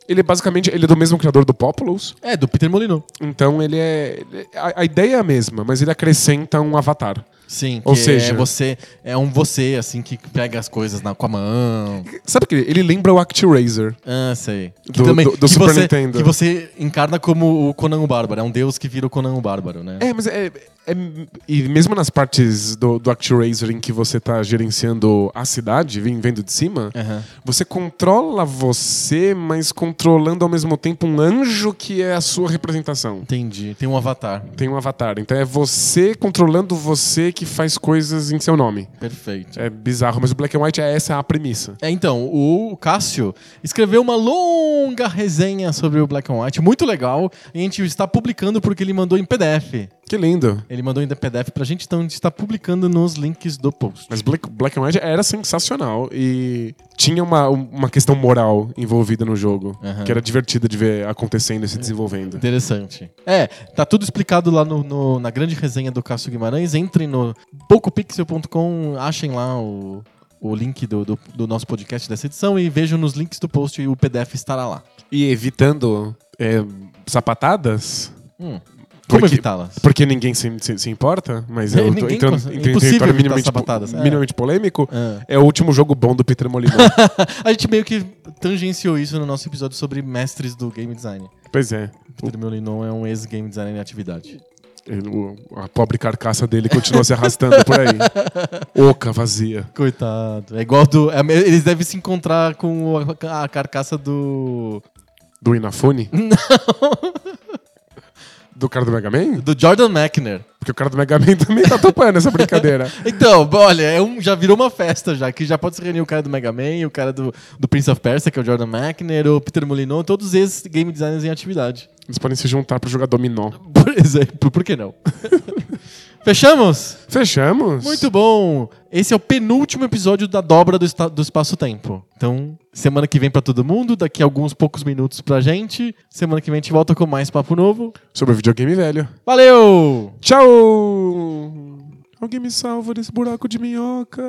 S2: ele é basicamente ele é do mesmo criador do Populous,
S1: É, do Peter Molyneux.
S2: então ele é a, a ideia é a mesma, mas ele acrescenta um avatar.
S1: Sim,
S2: Ou seja-
S1: é você, é um você, assim, que pega as coisas na, com a mão.
S2: Sabe que ele lembra o ActRaiser.
S1: Ah, sei. Que
S2: Do- do- do
S1: que
S2: Super
S1: você,
S2: Nintendo.
S1: Que você encarna como o Conan o Bárbaro. É um deus que vira o Conan o Bárbaro, né?
S2: É, mas é, é- E mesmo nas partes do, do ActRaiser em que você tá gerenciando a cidade, vendo de cima,
S1: Aham.
S2: você controla você, mas controlando ao mesmo tempo um anjo que é a sua representação.
S1: Entendi. Tem um avatar.
S2: Tem um avatar. Então é você controlando você que faz coisas em seu nome.
S1: Perfeito.
S2: É bizarro, mas o Black and White é essa a premissa.
S1: É, então, o Cássio escreveu uma longa resenha sobre o Black and White, muito legal. E a gente está publicando porque ele mandou em PDF.
S2: Que lindo.
S1: Ele mandou em PDF pra gente, então a gente está publicando nos links do post.
S2: Mas Black, Black White era sensacional e tinha uma, uma questão moral envolvida no jogo,
S1: Aham.
S2: que era divertida de ver acontecendo e se desenvolvendo.
S1: Interessante. É, tá tudo explicado lá no, no- na grande resenha do Cássio Guimarães. Entrem no pocopixel.com, achem lá o, o link do, do, do nosso podcast dessa edição e vejam nos links do post e o PDF estará lá.
S2: E evitando é, sapatadas,
S1: Hum, como
S2: Porque-
S1: evitá-las?
S2: porque ninguém se, se- se importa, mas
S1: É,
S2: eu tô entrando
S1: consegue-
S2: em
S1: é
S2: território minimamente,
S1: sapatadas, é.
S2: minimamente polêmico,
S1: Ah.
S2: é o último jogo bom do Peter Molyneux.
S1: A gente meio que tangenciou isso no nosso episódio sobre mestres do game design.
S2: pois é.
S1: Peter Molyneux é um ex-game designer em atividade.
S2: O- a pobre carcaça dele continua se arrastando por aí. Oca vazia.
S1: Coitado. É igual do. é, eles devem se encontrar com a, carcaça do.
S2: Do Inafune? Não. Do cara do Mega Man?
S1: do Jordan McNair.
S2: Porque o cara do Mega Man também tá topando essa brincadeira.
S1: Então, olha, é um, já virou uma festa já, que já pode se reunir o cara do Mega Man, o cara do, do Prince of Persia, que é o Jordan McNair, o Peter Molyneux, todos esses game designers em atividade.
S2: Eles podem se juntar pra jogar dominó.
S1: Por exemplo, por que não? Fechamos?
S2: Fechamos?
S1: Muito bom! Esse é o penúltimo episódio da dobra do, do espaço-tempo. Então, semana que vem pra todo mundo, daqui a alguns poucos minutos pra gente. Semana que vem a gente volta com mais papo novo.
S2: Sobre o videogame velho.
S1: Valeu!
S2: Tchau! Alguém me salva desse buraco de minhoca.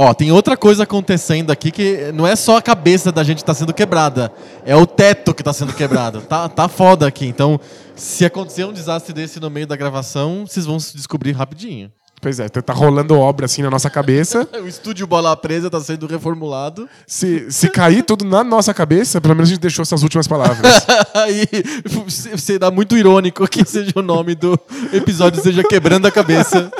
S1: Ó, tem outra coisa acontecendo aqui que não é só a cabeça da gente que tá sendo quebrada, é o teto que tá sendo quebrado. tá, tá foda aqui. Então, se acontecer um desastre desse no meio da gravação, vocês vão se descobrir rapidinho.
S2: Pois é, tá rolando obra assim na nossa cabeça.
S1: O estúdio Bola Presa tá sendo reformulado.
S2: Se, se cair tudo na nossa cabeça, pelo menos a gente deixou essas últimas palavras.
S1: Aí dá muito irônico que seja o nome do episódio, seja Quebrando a Cabeça.